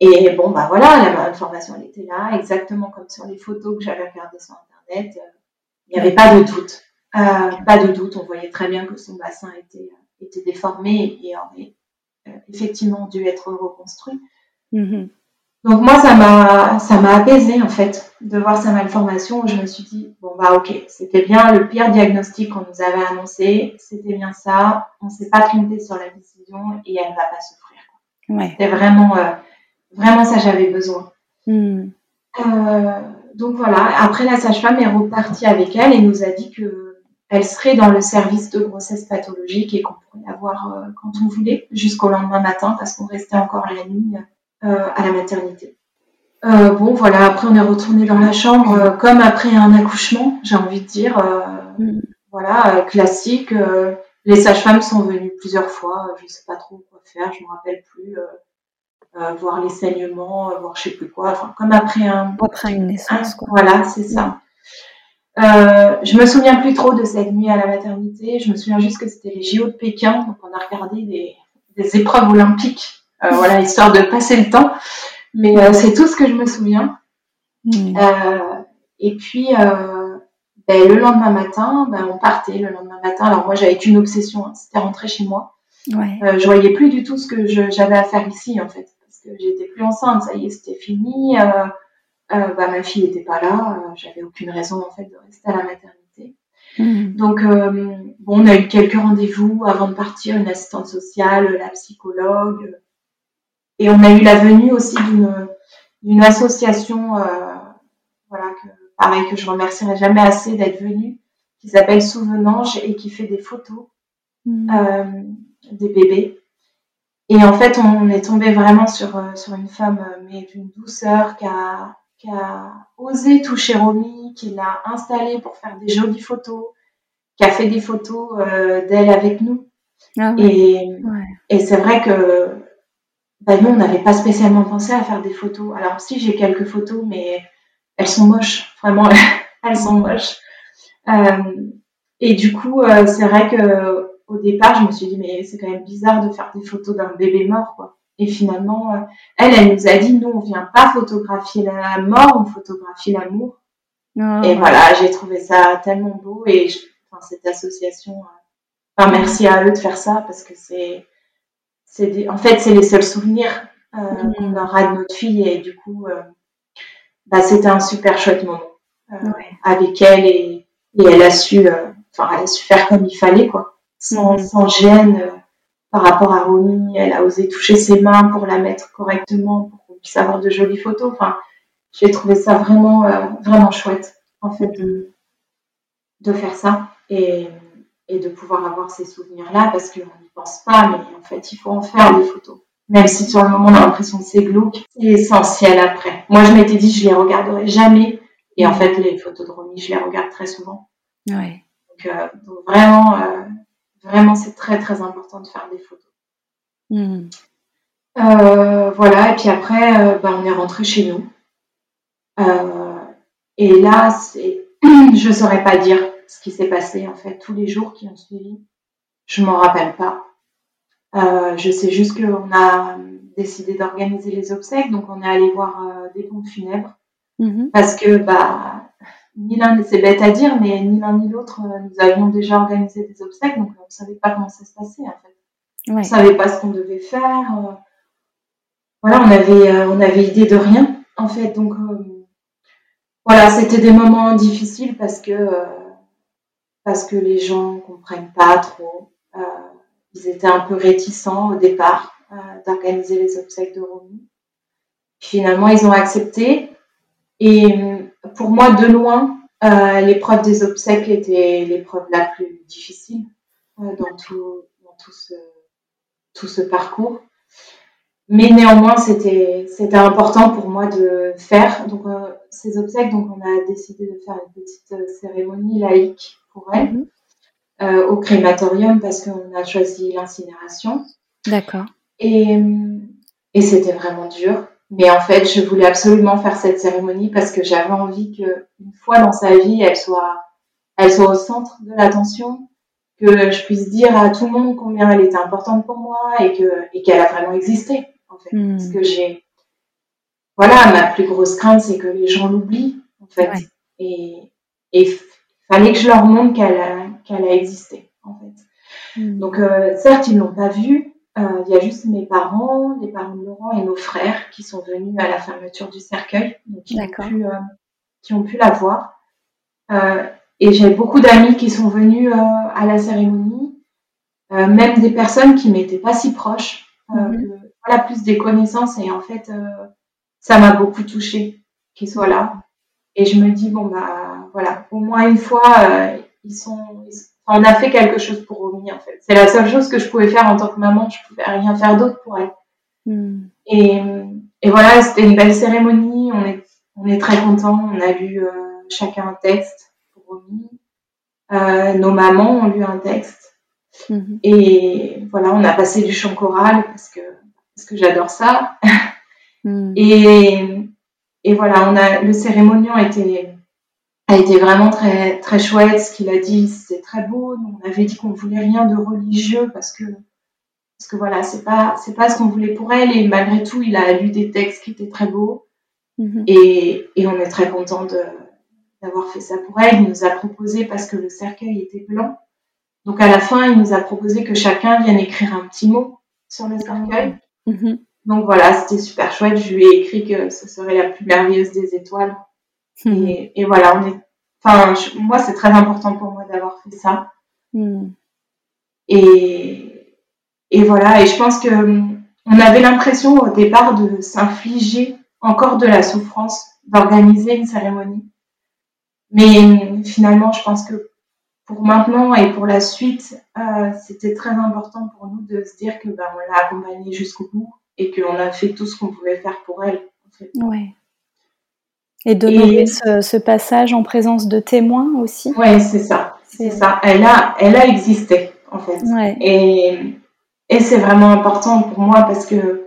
Et bon, bah voilà, l'information, elle était là, exactement comme sur les photos que j'avais regardées sur Internet. Il n'y avait pas de doute. Euh, pas de doute, on voyait très bien que son bassin était, était déformé et aurait euh, effectivement dû être reconstruit. Mm-hmm. Donc moi, ça m'a, ça m'a apaisé en fait de voir sa malformation. Où je me suis dit bon bah ok, c'était bien le pire diagnostic qu'on nous avait annoncé, c'était bien ça. On s'est pas trompé sur la décision et elle va pas souffrir. Ouais. C'était vraiment, euh, vraiment ça j'avais besoin. Mm. donc voilà. Après la sage-femme est repartie avec elle et nous a dit que elle serait dans le service de grossesse pathologique et qu'on pourrait la voir euh, quand on voulait, jusqu'au lendemain matin, parce qu'on restait encore la nuit euh, à la maternité. Euh, bon, voilà, après on est retourné dans la chambre, comme après un accouchement, j'ai envie de dire. Mm. Voilà, classique. les sages-femmes sont venues plusieurs fois, je ne sais pas trop quoi faire, je ne me rappelle plus. voir les saignements, voir je sais plus quoi, enfin, comme après un... Après une naissance, quoi. Voilà, c'est ça. Euh, je me souviens plus trop de cette nuit à la maternité. Je me souviens juste que c'était les JO de Pékin, donc on a regardé des, des épreuves olympiques, euh, voilà, histoire de passer le temps. Mais euh, c'est tout ce que je me souviens. Hmm. Euh, et puis ben, le lendemain matin, ben, on partait le lendemain matin. Alors moi j'avais qu'une obsession, hein, c'était rentrer chez moi. Ouais. je voyais plus du tout ce que j'avais à faire ici en fait, parce que j'étais plus enceinte. Ça y est, c'était fini. euh, bah, ma fille n'était pas là, euh, j'avais aucune raison en fait de rester à la maternité. Mmh. Donc euh, bon, on a eu quelques rendez-vous avant de partir, une assistante sociale, la psychologue, et on a eu la venue aussi d'une d'une association, voilà que pareil que je remercierai jamais assez d'être venue, qui s'appelle Souvenange et qui fait des photos mmh. des bébés. Et en fait, on est tombé vraiment sur, sur une femme, mais d'une douceur, qui a, qui a osé toucher Romy, qui l'a installée pour faire des jolies photos, qui a fait des photos euh, d'elle avec nous. Ah et, et c'est vrai que bah, nous, on n'avait pas spécialement pensé à faire des photos. Alors si, j'ai quelques photos, mais elles sont moches, vraiment, (laughs) elles sont moches. Euh, et du coup, euh, c'est vrai que au départ, je me suis dit, mais c'est quand même bizarre de faire des photos d'un bébé mort, quoi. Et finalement, euh, elle, elle nous a dit, nous, on vient pas photographier la mort, on photographie l'amour. Ah, et voilà, j'ai trouvé ça tellement beau et enfin, cette association, euh, enfin, merci à eux de faire ça parce que c'est, c'est en fait, c'est les seuls souvenirs euh, mm. qu'on aura de notre fille et du coup, bah, c'était un super chouette moment avec elle et, et elle a su, enfin, elle a su faire comme il fallait quoi, sans, mm. sans gêne par rapport à Romy, elle a osé toucher ses mains pour la mettre correctement, pour qu'on puisse avoir de jolies photos. Enfin, j'ai trouvé ça vraiment, euh, vraiment chouette, en fait, de, de faire ça et, et de pouvoir avoir ces souvenirs-là, parce qu'on pense pas, mais en fait, il faut en faire des photos. Même si sur le moment, on a l'impression que c'est glauque, c'est essentiel après. Moi, je m'étais dit, je les regarderai jamais. Et en fait, les photos de Romy, je les regarde très souvent. Ouais. Donc, euh, donc vraiment, euh, Vraiment, c'est très très important de faire des photos. Hmm. Euh, voilà, et puis après, bah, on est rentré chez nous. Et là, (clears throat) je ne saurais pas dire ce qui s'est passé en fait tous les jours qui ont suivi. Je m'en rappelle pas. je sais juste qu'on a décidé d'organiser les obsèques, donc on est allé voir des pompes funèbres mm-hmm. parce que bah ni l'un, c'est bête à dire, mais ni l'un ni l'autre, euh, nous avions déjà organisé des obsèques, donc on ne savait pas comment ça se passait en fait. On ne savait pas ce qu'on devait faire. Euh. voilà, on avait, euh, on avait idée de rien en fait. Donc voilà, c'était des moments difficiles parce que parce que les gens comprennent pas trop. Ils étaient un peu réticents au départ d'organiser les obsèques de Romy. Finalement, ils ont accepté. Et pour moi, de loin, euh, l'épreuve des obsèques était l'épreuve la plus difficile euh, dans, tout, ce, parcours. Mais néanmoins, c'était important pour moi de faire donc euh, ces obsèques. Donc, on a décidé de faire une petite euh, cérémonie laïque pour elle mhm. Euh, au crématorium parce qu'on a choisi l'incinération. D'accord. Et, et c'était vraiment dur. Mais en fait, je voulais absolument faire cette cérémonie parce que j'avais envie que une fois dans sa vie, elle soit, elle soit au centre de l'attention, que je puisse dire à tout le monde combien elle était importante pour moi et que et qu'elle a vraiment existé en fait. Hmm. Parce que j'ai, voilà, ma plus grosse crainte, c'est que les gens l'oublient en fait. Et et fallait que je leur montre qu'elle a qu'elle a existé en fait. Hmm. Donc euh, certes, ils l'ont pas vue, euh, il y a juste mes parents, les parents de Laurent et nos frères qui sont venus à la fermeture du cercueil, donc qui, ont pu, euh, qui ont pu la voir. Et j'ai beaucoup d'amis qui sont venus à la cérémonie, même des personnes qui m'étaient pas si proches, mhm. voilà, plus des connaissances. Et en fait, ça m'a beaucoup touchée qu'ils soient là. Et je me dis, bon, bah voilà, au moins une fois, ils sont, ils on a fait quelque chose pour Romy en fait. C'est la seule chose que je pouvais faire en tant que maman. Je pouvais rien faire d'autre pour elle. Hmm. Et, et, voilà, c'était une belle cérémonie. On est, on est très contents. On a lu euh, chacun un texte pour Romy. Euh, nos mamans ont lu un texte. Hmm. Et voilà, on a passé du chant choral parce que parce que j'adore ça. Hmm. Et, et voilà, on a le cérémonion était a été vraiment très très chouette. Ce qu'il a dit, c'est très beau. on avait dit qu'on voulait rien de religieux parce que parce que voilà, c'est pas c'est pas ce qu'on voulait pour elle. Et malgré tout, il a lu des textes qui étaient très beaux. Mhm. Et, et on est très content de d'avoir fait ça pour elle. Il nous a proposé parce que le cercueil était blanc. Donc à la fin, il nous a proposé que chacun vienne écrire un petit mot sur le cercueil. Mhm. donc voilà, c'était super chouette. Je lui ai écrit que ce serait la plus merveilleuse des étoiles. Hmm. Et, voilà, on est. Enfin, moi, c'est très important pour moi d'avoir fait ça. Hmm. Et, et voilà, et je pense que on avait l'impression au départ de s'infliger encore de la souffrance, d'organiser une cérémonie. Mais finalement, je pense que pour maintenant et pour la suite, euh, c'était très important pour nous de se dire que ben, on l'a accompagnée jusqu'au bout et qu'on a fait tout ce qu'on pouvait faire pour elle. Ouais. Et de ce, ce, passage en présence de témoins aussi. Oui, c'est ça. C'est ça. Elle a, elle a existé en fait. Ouais. Et, et c'est vraiment important pour moi parce que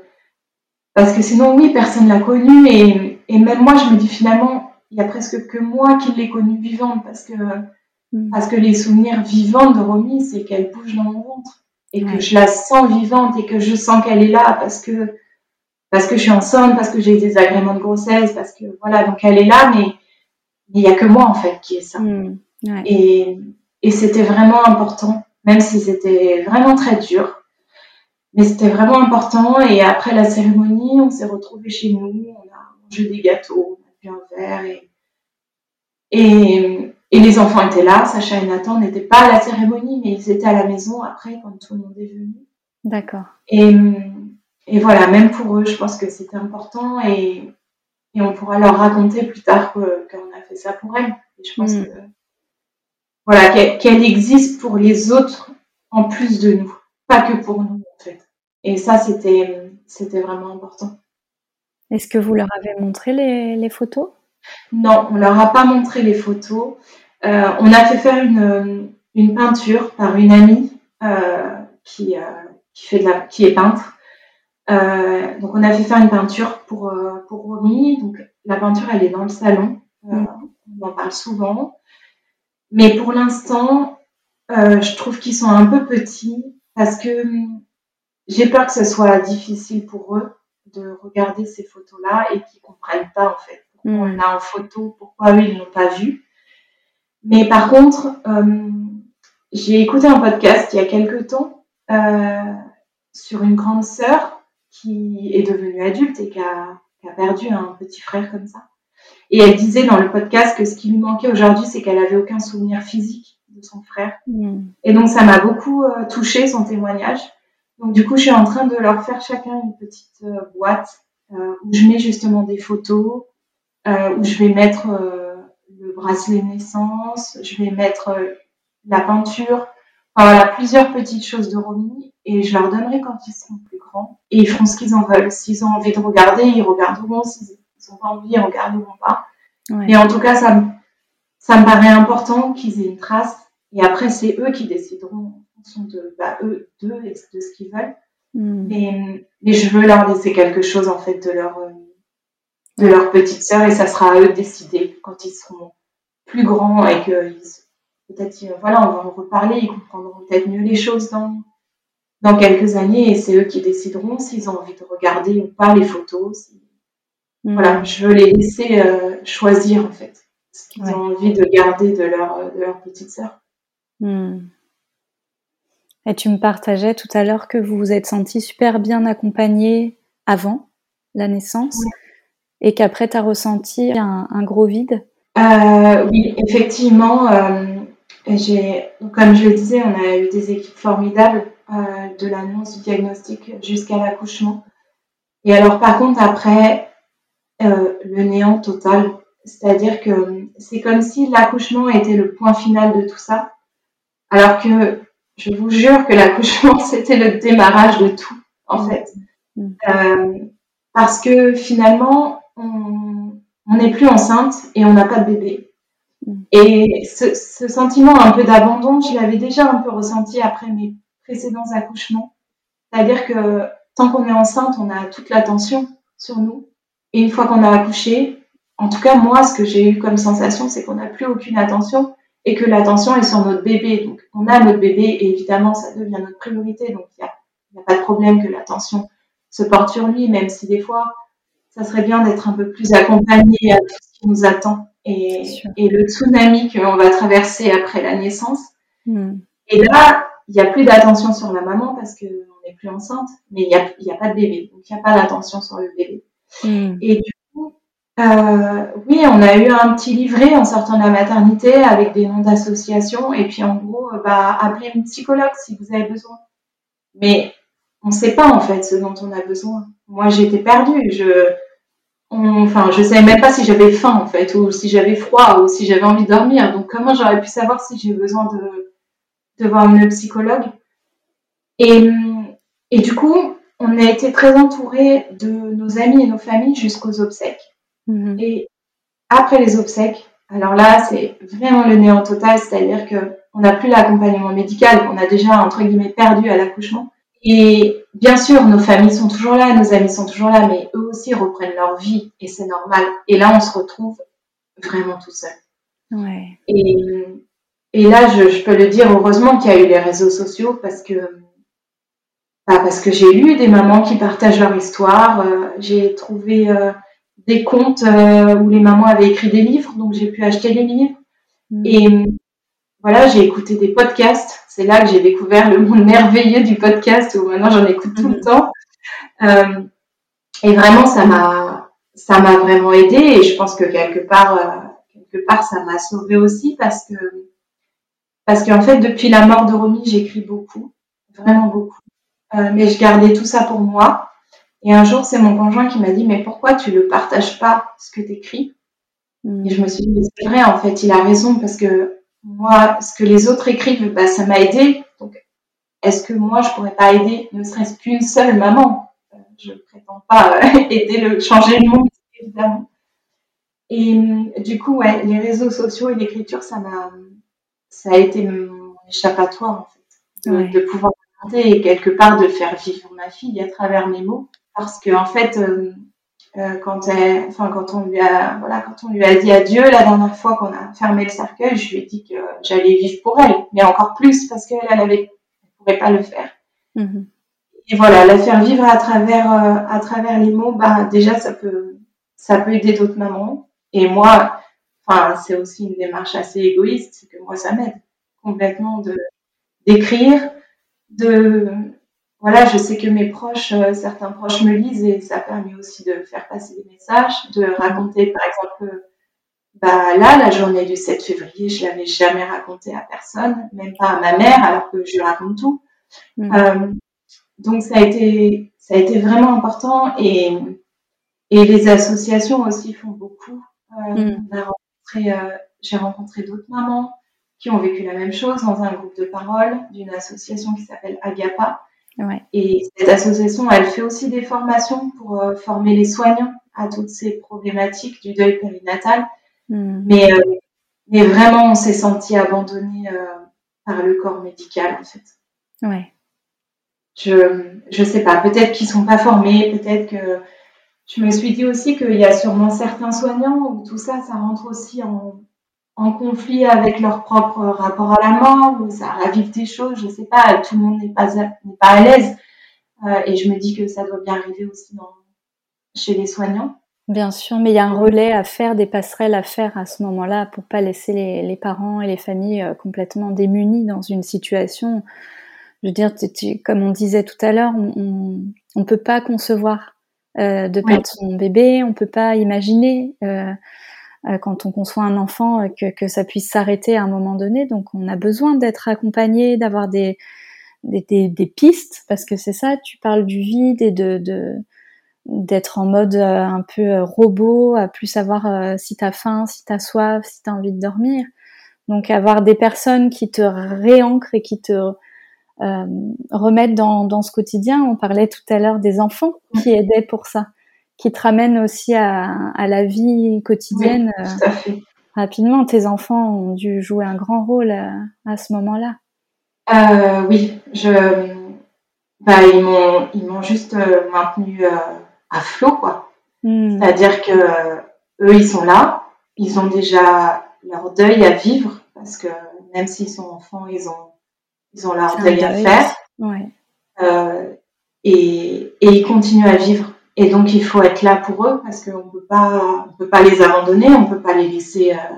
parce que sinon oui, personne l'a connue et, et même moi je me dis finalement il y a presque que moi qui l'ai connue vivante parce que mm. parce que les souvenirs vivants de Romy c'est qu'elle bouge dans mon ventre et que je la sens vivante et que je sens qu'elle est là parce que parce que je suis enceinte, parce que j'ai des agréments de grossesse, parce que voilà, donc elle est là, mais il n'y a que moi en fait qui est ça. Mmh, et, et c'était vraiment important, même si c'était vraiment très dur. Mais c'était vraiment important. Et après la cérémonie, on s'est retrouvés chez nous, on a mangé des gâteaux, on a bu un verre et, et, et les enfants étaient là, Sacha et Nathan n'étaient pas à la cérémonie, mais ils étaient à la maison après quand tout le monde est venu. D'accord. Et, et voilà, même pour eux, je pense que c'était important et, et, on pourra leur raconter plus tard qu'on a fait ça pour elles. Et je pense mm. que voilà, qu'elle existe pour les autres en plus de nous, pas que pour nous en fait. Et ça, c'était c'était vraiment important. Est-ce que vous leur avez montré les, les photos? Non, on leur a pas montré les photos. Euh, on a fait faire une, une, peinture par une amie euh, qui, euh, qui, fait de la, qui est peintre. Donc on a fait faire une peinture pour, pour Romy. Donc la peinture, elle est dans le salon. Mm. On en parle souvent. Mais pour l'instant, je trouve qu'ils sont un peu petits parce que j'ai peur que ce soit difficile pour eux de regarder ces photos-là et qu'ils comprennent pas en fait pourquoi mm. on a en photo, pourquoi eux ils n'ont pas vu. Mais par contre, euh, j'ai écouté un podcast il y a quelques temps euh, sur une grande sœur qui est devenue adulte et qui a, qui a, perdu un petit frère comme ça. Et elle disait dans le podcast que ce qui lui manquait aujourd'hui, c'est qu'elle avait aucun souvenir physique de son frère. Mm. Et donc ça m'a beaucoup euh, touché son témoignage. Donc du coup, je suis en train de leur faire chacun une petite euh, boîte euh, où je mets justement des photos, où je vais mettre le bracelet naissance, je vais mettre euh, la peinture. Voilà, plusieurs petites choses de Romy et je leur donnerai quand ils seront plus grands et ils feront ce qu'ils en veulent. S'ils ont envie de regarder, ils regarderont. S'ils n'ont pas envie, ils regarderont pas. Et en tout cas, ça me, ça me paraît important qu'ils aient une trace et après, c'est eux qui décideront en fonction de bah, eux, d'eux et de ce qu'ils veulent. Hmm. Mais, mais je veux leur laisser quelque chose en fait de leur euh, de leur petite sœur et ça sera à eux de décider quand ils seront plus grands et que peut-être voilà on va en reparler ils comprendront peut-être mieux les choses dans dans quelques années et c'est eux qui décideront s'ils ont envie de regarder ou pas les photos mm. voilà je veux les laisser euh, choisir en fait ce qu'ils ont envie de garder de leur de leur petite sœur mm. et tu me partageais tout à l'heure que vous vous êtes senti super bien accompagné avant la naissance et qu'après tu as ressenti un, gros vide? Euh, Oui, effectivement. Euh, j'ai, comme je le disais, on a eu des équipes formidables euh, de l'annonce du diagnostic jusqu'à l'accouchement. Et alors par contre, après, le néant total. C'est-à-dire que c'est comme si l'accouchement était le point final de tout ça. Alors que je vous jure que l'accouchement, (laughs) c'était le démarrage de tout, en fait. Mm. parce que finalement, on n'est plus enceinte et on n'a pas de bébé. Mm. Et ce, ce, sentiment un peu d'abandon, je l'avais déjà un peu ressenti après mes précédents accouchements. C'est-à-dire que tant qu'on est enceinte, on a toute l'attention sur nous. Et une fois qu'on a accouché, en tout cas moi, ce que j'ai eu comme sensation, c'est qu'on n'a plus aucune attention et que l'attention est sur notre bébé. Donc on a notre bébé et évidemment ça devient notre priorité. Donc il n'y a, pas de problème que l'attention se porte sur lui, même si des fois ça serait bien d'être un peu plus accompagné à tout ce qui nous attend et, et le tsunami qu'on va traverser après la naissance. Hmm. Et là, il n'y a plus d'attention sur la maman parce qu'on n'est plus enceinte, mais il n'y a, y a pas de bébé, donc il n'y a pas d'attention sur le bébé. Hmm. Et du coup, euh, oui, on a eu un petit livret en sortant de la maternité avec des noms d'associations, et puis en gros, bah, appelez une psychologue si vous avez besoin. Mais on ne sait pas en fait ce dont on a besoin. Moi, j'étais perdue. Je, enfin, je savais même pas si j'avais faim en fait, ou si j'avais froid, ou si j'avais envie de dormir. Donc, comment j'aurais pu savoir si j'ai besoin de, de voir une psychologue? Et, et du coup, on a été très entourés de nos amis et nos familles jusqu'aux obsèques. Mhm. Et après les obsèques, alors là, c'est vraiment le néant total, c'est-à-dire que on n'a plus l'accompagnement médical, on a déjà entre guillemets perdu à l'accouchement. Et bien sûr, nos familles sont toujours là, nos amis sont toujours là, mais eux aussi reprennent leur vie et c'est normal. Et là, on se retrouve vraiment tout seul. Ouais. Et, et là, je, je, peux le dire, heureusement qu'il y a eu les réseaux sociaux parce que bah parce que j'ai lu des mamans qui partagent leur histoire. Euh, j'ai trouvé euh, des comptes euh, où les mamans avaient écrit des livres, donc j'ai pu acheter les livres. Mm. Et voilà, j'ai écouté des podcasts. C'est là que j'ai découvert le monde merveilleux du podcast où maintenant j'en écoute tout le mm-hmm. temps. Euh, et vraiment, ça m'a, ça m'a vraiment aidé et je pense que quelque part, euh, quelque part, ça m'a sauvée aussi parce que, parce qu'en fait, depuis la mort de Romy, j'écris beaucoup, vraiment beaucoup. Euh, mais je gardais tout ça pour moi. Et un jour, c'est mon conjoint qui m'a dit, mais pourquoi tu ne partages pas ce que tu écris. Et je me suis dit, c'est vrai, en fait, il a raison parce que moi, ce que les autres écrivent, bah, ça m'a aidé. Donc, est-ce que moi, je pourrais pas aider, ne serait-ce qu'une seule maman? Euh, Je ne prétends pas euh, (laughs) aider le changer le monde, évidemment. Et du coup, ouais, les réseaux sociaux et l'écriture, ça m'a, ça a été mon échappatoire en fait, de, pouvoir raconter et quelque part de faire vivre ma fille à travers mes mots, parce que en fait, euh, euh, quand, elle, enfin, quand on lui a, voilà, quand on lui a dit adieu la dernière fois qu'on a fermé le cercueil, je lui ai dit que j'allais vivre pour elle, mais encore plus parce qu'elle, elle avait, elle pourrait pas le faire. Mm-hmm. Et voilà, la faire vivre à travers, euh, à travers les mots, bah déjà ça peut, ça peut aider d'autres mamans. Et moi, enfin, c'est aussi une démarche assez égoïste, c'est que moi ça m'aide complètement de d'écrire, de voilà, je sais que mes proches, euh, certains proches me lisent et ça permet aussi de faire passer des messages, de raconter par exemple, bah là, la journée du 7 février, je l'avais jamais raconté à personne, même pas à ma mère, alors que je lui raconte tout. Mm. Euh, donc ça a été, ça a été vraiment important et, et les associations aussi font beaucoup. Euh, mm. euh, j'ai rencontré d'autres mamans qui ont vécu la même chose dans un groupe de parole d'une association qui s'appelle Agapa et cette association, elle fait aussi des formations pour euh, former les soignants à toutes ces problématiques du deuil périnatal. Hmm. Mais, euh, mais vraiment, on s'est senti abandonné euh, par le corps médical, en fait. Ouais. Je je sais pas. Peut-être qu'ils sont pas formés. Peut-être que je me suis dit aussi qu'il y a sûrement certains soignants où tout ça, ça rentre aussi en, en conflit avec leur propre rapport à la mort, ou ça ravive des choses, je sais pas, tout le monde n'est pas, n'est pas à l'aise. Euh, et je me dis que ça doit bien arriver aussi dans, chez les soignants. Bien sûr, mais il y a un relais à faire, des passerelles à faire à ce moment-là pour pas laisser les, les parents et les familles euh, complètement démunis dans une situation. Je veux dire, comme on disait tout à l'heure, on, on, peut pas concevoir euh, de perdre son bébé, on peut pas imaginer. Euh, quand on conçoit un enfant euh, que, que ça puisse s'arrêter à un moment donné. Donc on a besoin d'être accompagné, d'avoir des, des, des, pistes, parce que c'est ça, tu parles du vide et de, de d'être en mode euh, un peu robot, à plus savoir si t'as faim, si t'as soif, si t'as envie de dormir. Donc avoir des personnes qui te réancrent et qui te euh, remettent dans, dans ce quotidien. On parlait tout à l'heure des enfants qui aidaient pour ça qui te ramène aussi à, à la vie quotidienne. tout à fait. Rapidement, tes enfants ont dû jouer un grand rôle à, à ce moment-là. Euh, oui, je, bah, ils m'ont, ils m'ont juste euh, maintenu euh, à flot, quoi. Hmm. C'est-à-dire que euh, eux, ils sont là, ils ont déjà leur deuil à vivre parce que même s'ils sont enfants, ils ont, ils ont leur deuil, à faire. Ouais. et, et ils continuent à vivre. Et donc il faut être là pour eux parce qu'on peut pas, on peut pas les abandonner, on peut pas les laisser, euh,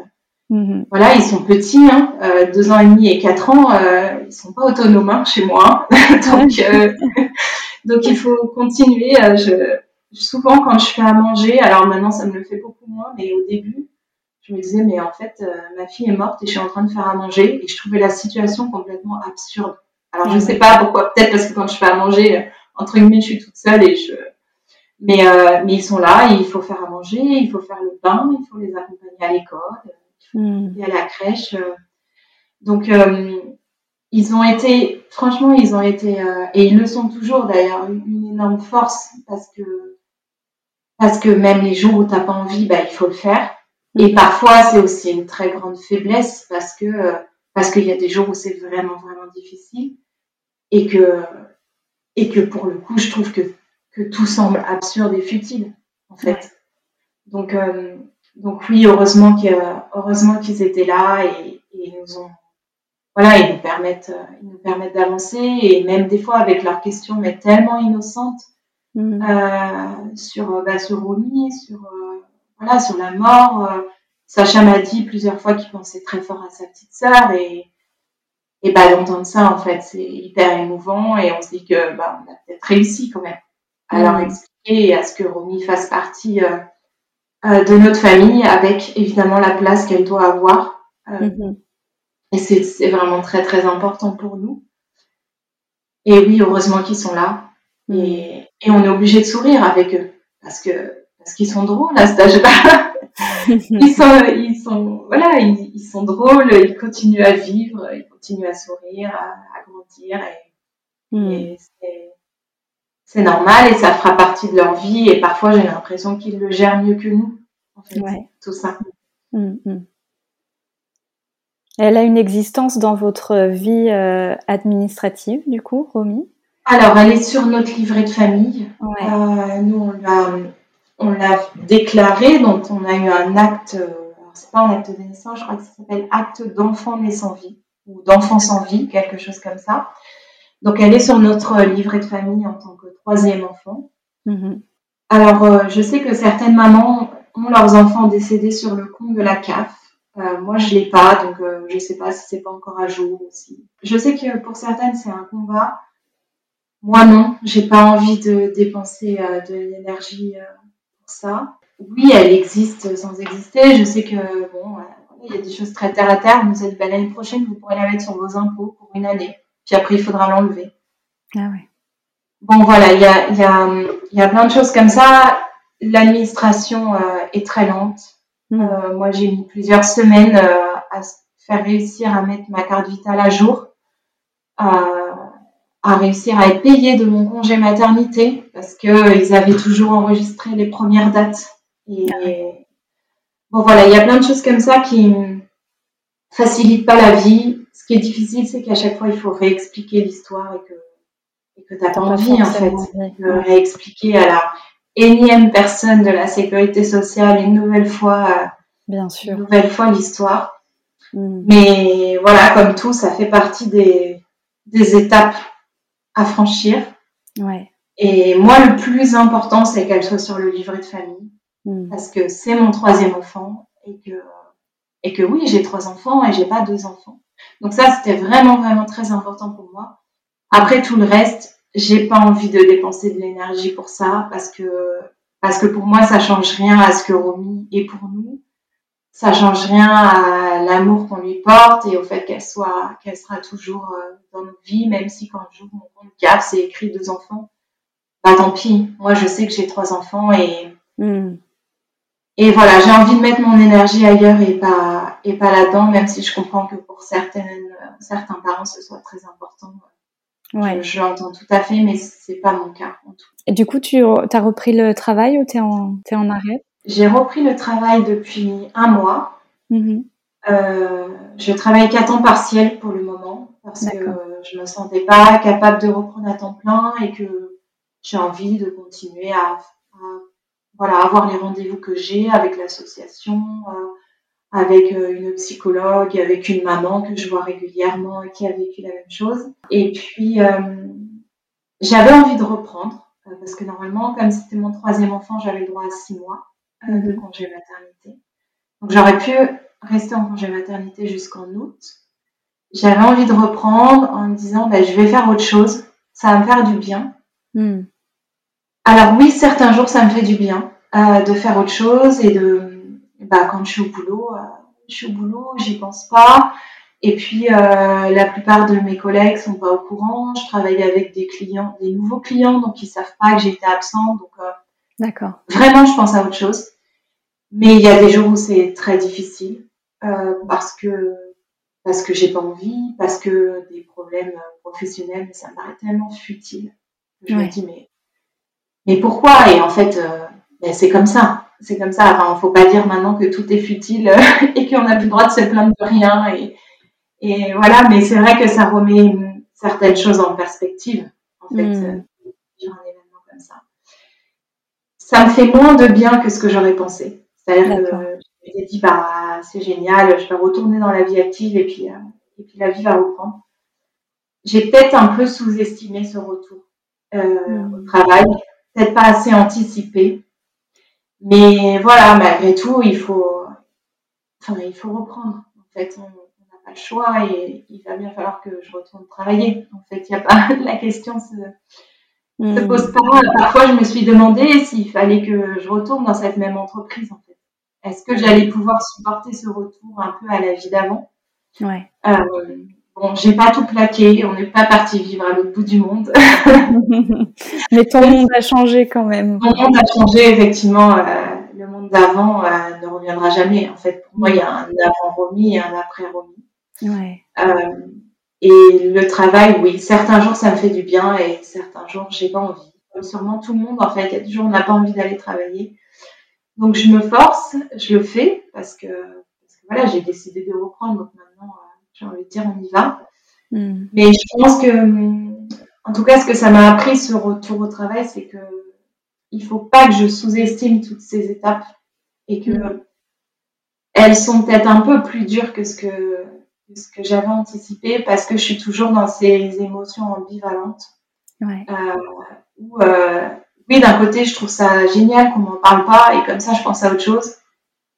Mhm. Voilà, ils sont petits, hein, euh, deux ans et demi et quatre ans, euh, ils sont pas autonomes hein, chez moi. (laughs) donc, (laughs) euh, donc il faut continuer. Euh, je, souvent quand je fais à manger, alors maintenant ça me le fait beaucoup moins, mais au début, je me disais mais en fait ma fille est morte et je suis en train de faire à manger et je trouvais la situation complètement absurde. Alors je sais pas pourquoi, peut-être parce que quand je fais à manger, entre guillemets, je suis toute seule et je mais, mais ils sont là, il faut faire à manger, il faut faire le bain, il faut les accompagner à l'école, Mm. et à la crèche. Euh. Donc, euh, ils ont été, franchement, ils ont été, euh, et ils le sont toujours d'ailleurs, une, énorme force parce que, parce que même les jours où t'as pas envie, bah, il faut le faire. Et mm. parfois, c'est aussi une très grande faiblesse parce que, parce qu'il y a des jours où c'est vraiment, vraiment difficile et que, et que pour le coup, je trouve que, que tout semble absurde et futile, en fait. Donc, euh, donc oui, heureusement qu'ils heureusement qu'ils étaient là et, et, nous ont voilà, ils nous permettent ils nous permettent d'avancer et même des fois avec leurs questions mais tellement innocentes mm. euh, sur bah, sur Romy, sur euh, voilà sur la mort. Euh, Sacha m'a dit plusieurs fois qu'il pensait très fort à sa petite sœur et et bah d'entendre ça en fait c'est hyper émouvant et on se dit que bah on a peut-être réussi quand même à leur mm. expliquer et à ce que Romy fasse partie euh, euh, de notre famille avec évidemment la place qu'elle doit avoir. Euh, mhm. Et c'est vraiment très très important pour nous. Et oui, heureusement qu'ils sont là. Mhm. Et, et, on est obligé de sourire avec eux parce que parce qu'ils sont drôles à cet âge-là. (laughs) ils sont ils sont voilà ils, ils, sont drôles, ils continuent à vivre, ils continuent à sourire, à, à grandir et, mhm. et c'est normal et ça fera partie de leur vie et parfois j'ai l'impression qu'ils le gèrent mieux que nous, en fait, tout ça. Mm, mm. Elle a une existence dans votre vie euh, administrative, du coup, Romy? Alors, elle est sur notre livret de famille. Euh, nous, on l'a déclaré, donc on a eu un acte, euh, c'est pas un acte de naissance, je crois que ça s'appelle acte d'enfant né sans vie, ou d'enfant sans vie, quelque chose comme ça. Donc, elle est sur notre livret de famille en tant que troisième enfant. Mm-hmm. Alors, euh, je sais que certaines mamans ont leurs enfants décédés sur le compte de la CAF. Euh, moi, je l'ai pas, donc euh, je sais pas si c'est pas encore à jour aussi. Je sais que pour certaines, c'est un combat. Moi, non, j'ai pas envie de dépenser de l'énergie pour ça. Oui, elle existe sans exister. Je sais que bon, il y a des choses très terre à terre. A dit bah, l'année prochaine, vous pourrez la mettre sur vos impôts pour une année. Puis après, il faudra l'enlever. Ah ouais. Bon, voilà, il y a, y, a, y a plein de choses comme ça. L'administration euh, est très lente. Mm. Euh, moi, j'ai mis plusieurs semaines euh, à faire réussir à mettre ma carte vitale à jour, à réussir à être payée de mon congé maternité parce que ils avaient toujours enregistré les premières dates. Et ah bon, voilà, il y a plein de choses comme ça qui facilitent pas la vie ce qui est difficile, c'est qu'à chaque fois, il faut réexpliquer l'histoire et que, et que t'as pas envie, en fait, de réexpliquer à la énième personne de la sécurité sociale une nouvelle fois, euh, Bien sûr. Une nouvelle fois l'histoire. Mm. Mais voilà, comme tout, ça fait partie des, des étapes à franchir. Ouais. Et moi, le plus important, c'est qu'elle soit sur le livret de famille. Mm. Parce que c'est mon troisième enfant et que, et que oui, j'ai trois enfants et j'ai pas deux enfants. Donc ça, c'était vraiment, vraiment très important pour moi. Après tout le reste, j'ai pas envie de dépenser de l'énergie pour ça parce que, parce que pour moi, ça change rien à ce que Romy est pour nous. Ça change rien à l'amour qu'on lui porte et au fait qu'elle soit, qu'elle sera toujours euh, dans notre vie, même si quand je joue mon compte CAF, c'est écrit deux enfants. Bah tant pis. Moi, je sais que j'ai trois enfants et, hmm. et voilà, j'ai envie de mettre mon énergie ailleurs et pas, et pas là-dedans, même si je comprends que pour certaines, certains parents, ce soit très important. Ouais. Je, l'entends tout à fait, mais c'est pas mon cas. En tout. Et du coup, tu as repris le travail ou tu es, es, en arrêt? J'ai repris le travail depuis un mois. Mm-hmm. Euh, je travaille qu'à temps partiel pour le moment parce que je me sentais pas capable de reprendre à temps plein et que j'ai envie de continuer à, voilà avoir les rendez-vous que j'ai avec l'association, euh, avec euh, une psychologue, avec une maman que je vois régulièrement et qui a vécu la même chose. Et puis, euh, j'avais envie de reprendre, euh, parce que normalement, comme c'était mon troisième enfant, j'avais le droit à six mois de mhm. congé maternité. Donc, j'aurais pu resté en congé maternité jusqu'en août. J'avais envie de reprendre en me disant, bah, je vais faire autre chose. Ça va me faire du bien. Hmm. Alors oui, certains jours, ça me fait du bien euh, de faire autre chose et de, bah, quand je suis au boulot, euh, je suis au boulot, j'y pense pas. Et puis, euh, la plupart de mes collègues sont pas au courant. Je travaille avec des clients, des nouveaux clients, donc ils savent pas que j'étais absente. Donc, D'accord. Vraiment, je pense à autre chose. Mais il y a des jours où c'est très difficile euh, parce que parce que j'ai pas envie, parce que des problèmes professionnels, mais ça me paraît tellement futile. Je me dis mais mais pourquoi? Et en fait, euh, ben, c'est comme ça. C'est comme ça. Enfin, faut pas dire maintenant que tout est futile (laughs) et qu'on n'a plus le droit de se plaindre de rien. Et, et voilà, mais c'est vrai que ça remet certaines choses en perspective. En fait, hmm. euh, un événement comme ça. Ça me fait moins de bien que ce que j'aurais pensé. C'est-à-dire que je m'étais dit, bah, c'est génial, je vais retourner dans la vie active et puis, euh, et puis la vie va reprendre. J'ai peut-être un peu sous-estimé ce retour euh, hmm. au travail, peut-être pas assez anticipé. Mais voilà, malgré tout, il faut, enfin, il faut reprendre. En fait, on n'a pas le choix et il va bien falloir que je retourne travailler. En fait, il n'y a pas (laughs) la question se, se hmm. pose pas. Parfois, je me suis demandé s'il fallait que je retourne dans cette même entreprise. En fait. Est-ce que j'allais pouvoir supporter ce retour un peu à la vie d'avant? Ouais. Euh, bon, j'ai pas tout plaqué, on n'est pas parti vivre à l'autre bout du monde. (laughs) Mais ton monde a changé quand même. Mon monde a changé, effectivement. Euh, le monde d'avant euh, ne reviendra jamais. En fait, pour moi, il y a un avant-Romy et un après-Romy. Ouais. et le travail, oui, certains jours, ça me fait du bien et certains jours, j'ai pas envie. Comme sûrement tout le monde, en fait, il y a des jours où on n'a pas envie d'aller travailler. Donc je me force, je le fais parce que, parce que voilà, j'ai décidé de reprendre. Donc euh, j'ai envie de dire, on y va. Hmm. Mais je pense que, en tout cas, ce que ça m'a appris ce retour au travail, c'est que il faut pas que je sous-estime toutes ces étapes et que hmm. elles sont peut-être un peu plus dures que ce que, ce que j'avais anticipé parce que je suis toujours dans ces émotions ambivalentes. Ouais. Euh, où, euh, oui, d'un côté, je trouve ça génial qu'on m'en parle pas et comme ça, je pense à autre chose.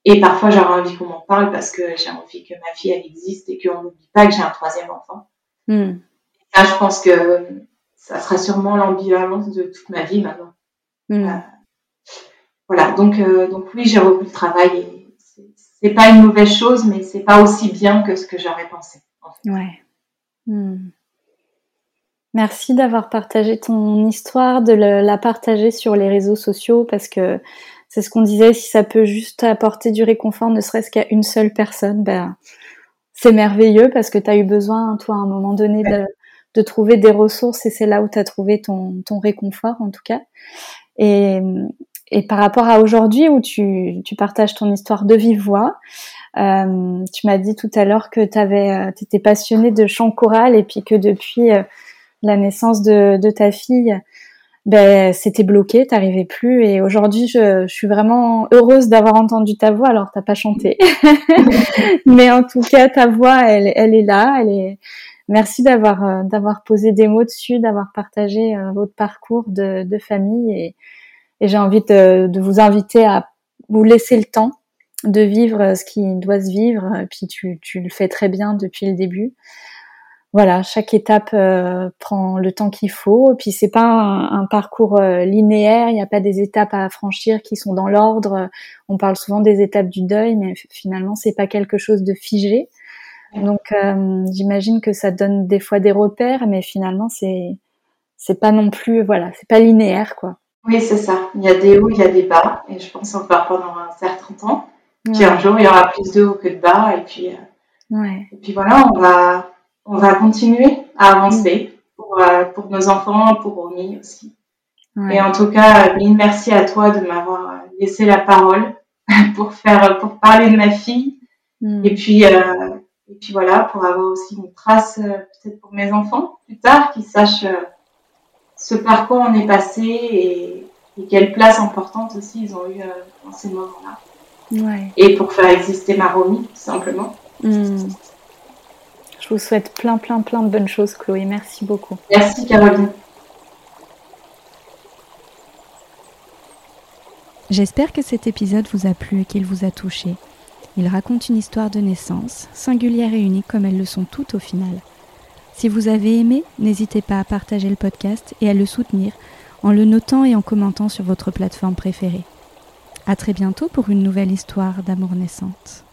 Et parfois, j'aurais envie qu'on m'en parle parce que j'ai envie que ma fille, elle existe et qu'on n'oublie pas que j'ai un troisième enfant. Hmm. Et ça, je pense que ça sera sûrement l'ambivalence de toute ma vie maintenant. Hmm. Euh, voilà, donc, euh, donc oui, j'ai repris le travail et c'est pas une mauvaise chose, mais c'est pas aussi bien que ce que j'aurais pensé. Ouais. Hmm. Merci d'avoir partagé ton histoire, de la partager sur les réseaux sociaux parce que c'est ce qu'on disait, si ça peut juste apporter du réconfort, ne serait-ce qu'à une seule personne, ben, c'est merveilleux parce que tu as eu besoin, toi, à un moment donné, de, trouver des ressources et c'est là où tu as trouvé ton, réconfort, en tout cas. Et, par rapport à aujourd'hui où tu, partages ton histoire de vive voix, euh, tu m'as dit tout à l'heure que tu euh, étais passionnée de chant choral et puis que depuis... Euh, la naissance de, de ta fille, ben, c'était bloqué, t'arrivais plus. Et aujourd'hui, je, je, suis vraiment heureuse d'avoir entendu ta voix. Alors, t'as pas chanté, (laughs) (laughs) mais en tout cas, ta voix, elle, elle est là. Elle est. Merci d'avoir euh, d'avoir posé des mots dessus, d'avoir partagé euh, votre parcours de, de famille. Et, et j'ai envie de, de, vous inviter à vous laisser le temps de vivre ce qui doit se vivre. Et puis tu, tu le fais très bien depuis le début voilà, chaque étape euh, prend le temps qu'il faut. Et puis c'est pas un, parcours euh, linéaire, il n'y a pas des étapes à franchir qui sont dans l'ordre. On parle souvent des étapes du deuil, mais finalement c'est pas quelque chose de figé. Donc euh, j'imagine que ça donne des fois des repères, mais finalement c'est c'est pas non plus voilà, c'est pas linéaire quoi. Oui c'est ça. Il y a des hauts, il y a des bas, et je pense encore pendant un certain temps. Puis un jour il y aura plus de hauts que de bas, et puis ouais. et puis voilà, on va on va continuer à avancer pour, euh, pour nos enfants, pour Romy aussi. Et en tout cas, mille merci à toi de m'avoir laissé la parole (laughs) pour faire, pour parler de ma fille. Mm. Et puis, euh, et puis voilà, pour avoir aussi une trace euh, peut-être pour mes enfants plus tard, qui sachent ce parcours on est passé et, et, quelle place importante aussi ils ont eu dans ces moments-là. Ouais. Et pour faire exister ma Romy, tout simplement. Mm. Je vous souhaite plein, plein, plein de bonnes choses, Chloé. Merci beaucoup. Merci, Caroline. J'espère que cet épisode vous a plu et qu'il vous a touché. Il raconte une histoire de naissance, singulière et unique comme elles le sont toutes au final. Si vous avez aimé, n'hésitez pas à partager le podcast et à le soutenir en le notant et en commentant sur votre plateforme préférée. À très bientôt pour une nouvelle histoire d'amour naissante.